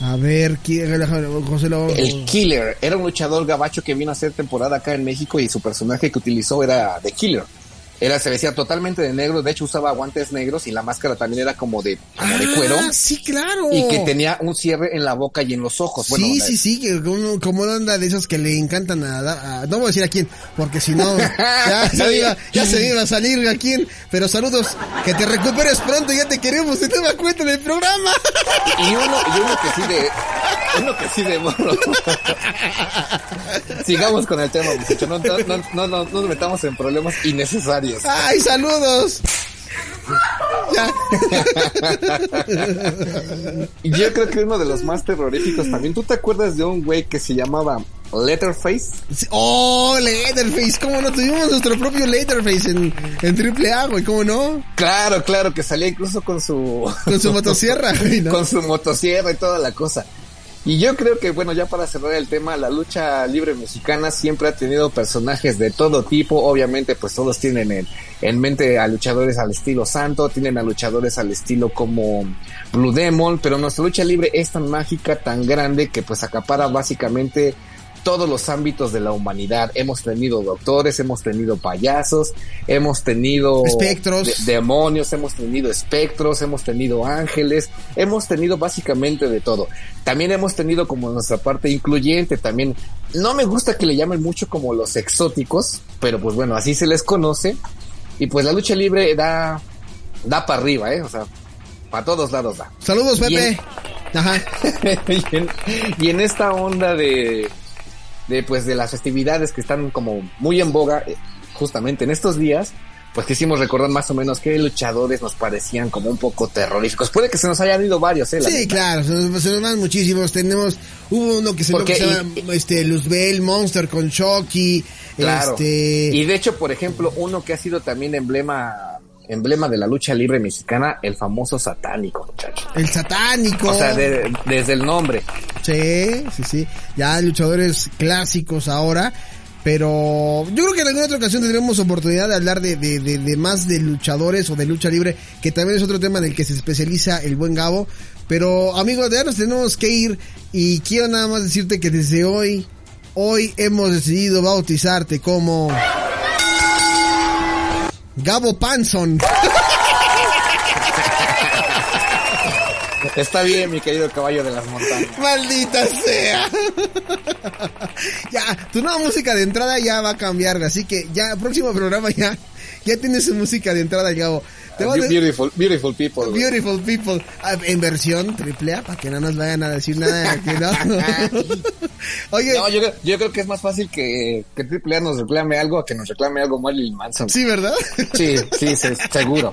A ver, ¿quién, José lo... El Killer era un luchador gabacho que vino a hacer temporada acá en México y su personaje que utilizó era The Killer. Era, se vestía totalmente de negro, de hecho usaba guantes negros y la máscara también era como de, como de cuero. Ah, sí, claro. Y que tenía un cierre en la boca y en los ojos. Bueno, sí, sí, sí, que como, como una onda de esos que le encantan a, a- no voy a decir a quién, porque si no, ya, se iba, ya se iba a salir a quién, pero saludos, que te recuperes pronto, ya te queremos, te das cuenta en el programa. Y uno, y uno que sí de, uno que sí de morro. Sigamos con el tema, muchacho. No, no, no, no, no nos metamos en problemas innecesarios. ¡Ay, saludos! Ya. Yo creo que uno de los más terroríficos también. ¿Tú te acuerdas de un güey que se llamaba Letterface? Oh, Leatherface, ¿cómo no? Tuvimos nuestro propio Leatherface en, en triple A, güey, ¿cómo no? Claro, claro, que salía incluso con su... Con su motosierra, con su motosierra y toda la cosa. Y yo creo que, bueno, ya para cerrar el tema, la lucha libre mexicana siempre ha tenido personajes de todo tipo. Obviamente, pues todos tienen en, en mente a luchadores al estilo Santo, tienen a luchadores al estilo como Blue Demon, pero nuestra lucha libre es tan mágica, tan grande, que pues acapara básicamente todos los ámbitos de la humanidad. Hemos tenido doctores, hemos tenido payasos, hemos tenido Espectros. de- demonios, hemos tenido espectros, hemos tenido ángeles, hemos tenido básicamente de todo. También hemos tenido como nuestra parte incluyente, también no me gusta que le llamen mucho como los exóticos, pero pues bueno, así se les conoce. Y pues la lucha libre da, da para arriba, eh, o sea, para todos lados da. Saludos, Pepe. Ajá. y, en, y en esta onda de, de pues de las festividades que están como muy en boga eh, justamente en estos días pues quisimos recordar más o menos qué luchadores nos parecían como un poco terroríficos. Puede que se nos hayan ido varios eh la Sí, claro, se nos, se nos van muchísimos. Tenemos, hubo uno que se, Porque que se llama, este, Luzbel, Monster con Chucky, claro. este, y de hecho por ejemplo uno que ha sido también emblema emblema de la lucha libre mexicana el famoso satánico muchacho el satánico. o sea de- desde el nombre Sí, sí, sí. Ya luchadores clásicos ahora. Pero yo creo que en alguna otra ocasión tendremos oportunidad de hablar de, de, de, de más de luchadores o de lucha libre, que también es otro tema en el que se especializa el buen Gabo. Pero amigos, ya nos tenemos que ir y quiero nada más decirte que desde hoy, hoy hemos decidido bautizarte como Gabo Panson. está bien mi querido caballo de las montañas Maldita sea. ya, tu nueva música de entrada ya va a cambiar, así que ya, próximo programa ya, ya tienes su música de entrada, Gabo. De- beautiful beautiful people. Beautiful People ah, en versión triple A para que no nos vayan a decir nada que no. Oye, No, yo, creo- yo creo que es más fácil que, que Triple A nos reclame algo a que nos reclame algo Marilyn Manson. sí, ¿verdad? sí, sí, se- seguro.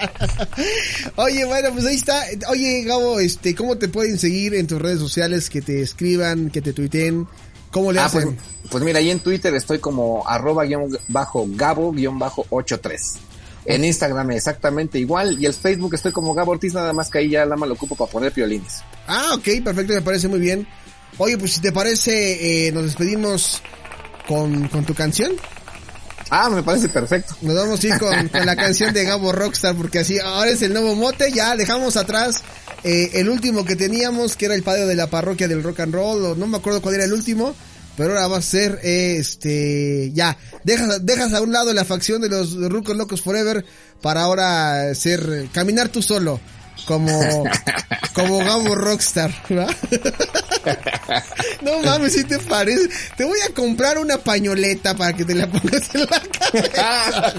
Oye, bueno, pues ahí está. Oye, Gabo, este, ¿cómo te pueden seguir en tus redes sociales? Que te escriban, que te tuiteen. ¿Cómo le Ah, pues, hacen? pues mira, ahí en Twitter estoy como arroba guion bajo gabo guion bajo 83. En Instagram exactamente igual. Y el Facebook estoy como Gabo Ortiz, nada más que ahí ya la más lo ocupo para poner piolines. Ah, ok, perfecto, me parece muy bien. Oye, pues si te parece, eh, nos despedimos con, con tu canción. Ah, me parece perfecto. Nos vamos a ir con, con la canción de Gabo Rockstar, porque así ahora es el nuevo mote. Ya dejamos atrás eh, el último que teníamos, que era el padre de la parroquia del rock and roll, o no me acuerdo cuál era el último. Pero ahora va a ser, eh, este, ya, dejas, dejas a un lado la facción de los Rucos Locos Forever para ahora ser, caminar tú solo, como, como Gabo Rockstar, ¿va? No mames, si te parece. Te voy a comprar una pañoleta para que te la pongas en la cabeza.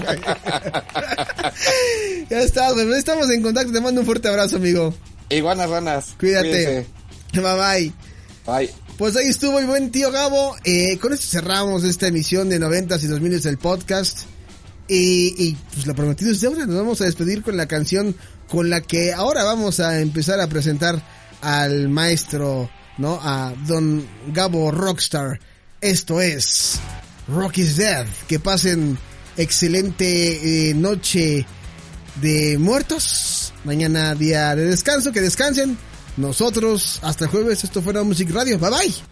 ya está, güey. Estamos en contacto. Te mando un fuerte abrazo, amigo. Iguanas ranas. Cuídate. Cuídense. Bye bye. Bye. Pues ahí estuvo el buen tío Gabo. Eh, con esto cerramos esta emisión de 90 y 2000 del podcast. Y, y pues lo prometido es deuda. Nos vamos a despedir con la canción con la que ahora vamos a empezar a presentar al maestro, ¿no? A don Gabo Rockstar. Esto es Rock is Dead. Que pasen excelente eh, noche de muertos. Mañana día de descanso. Que descansen. Nosotros hasta el jueves. Esto fue Music Radio. Bye bye.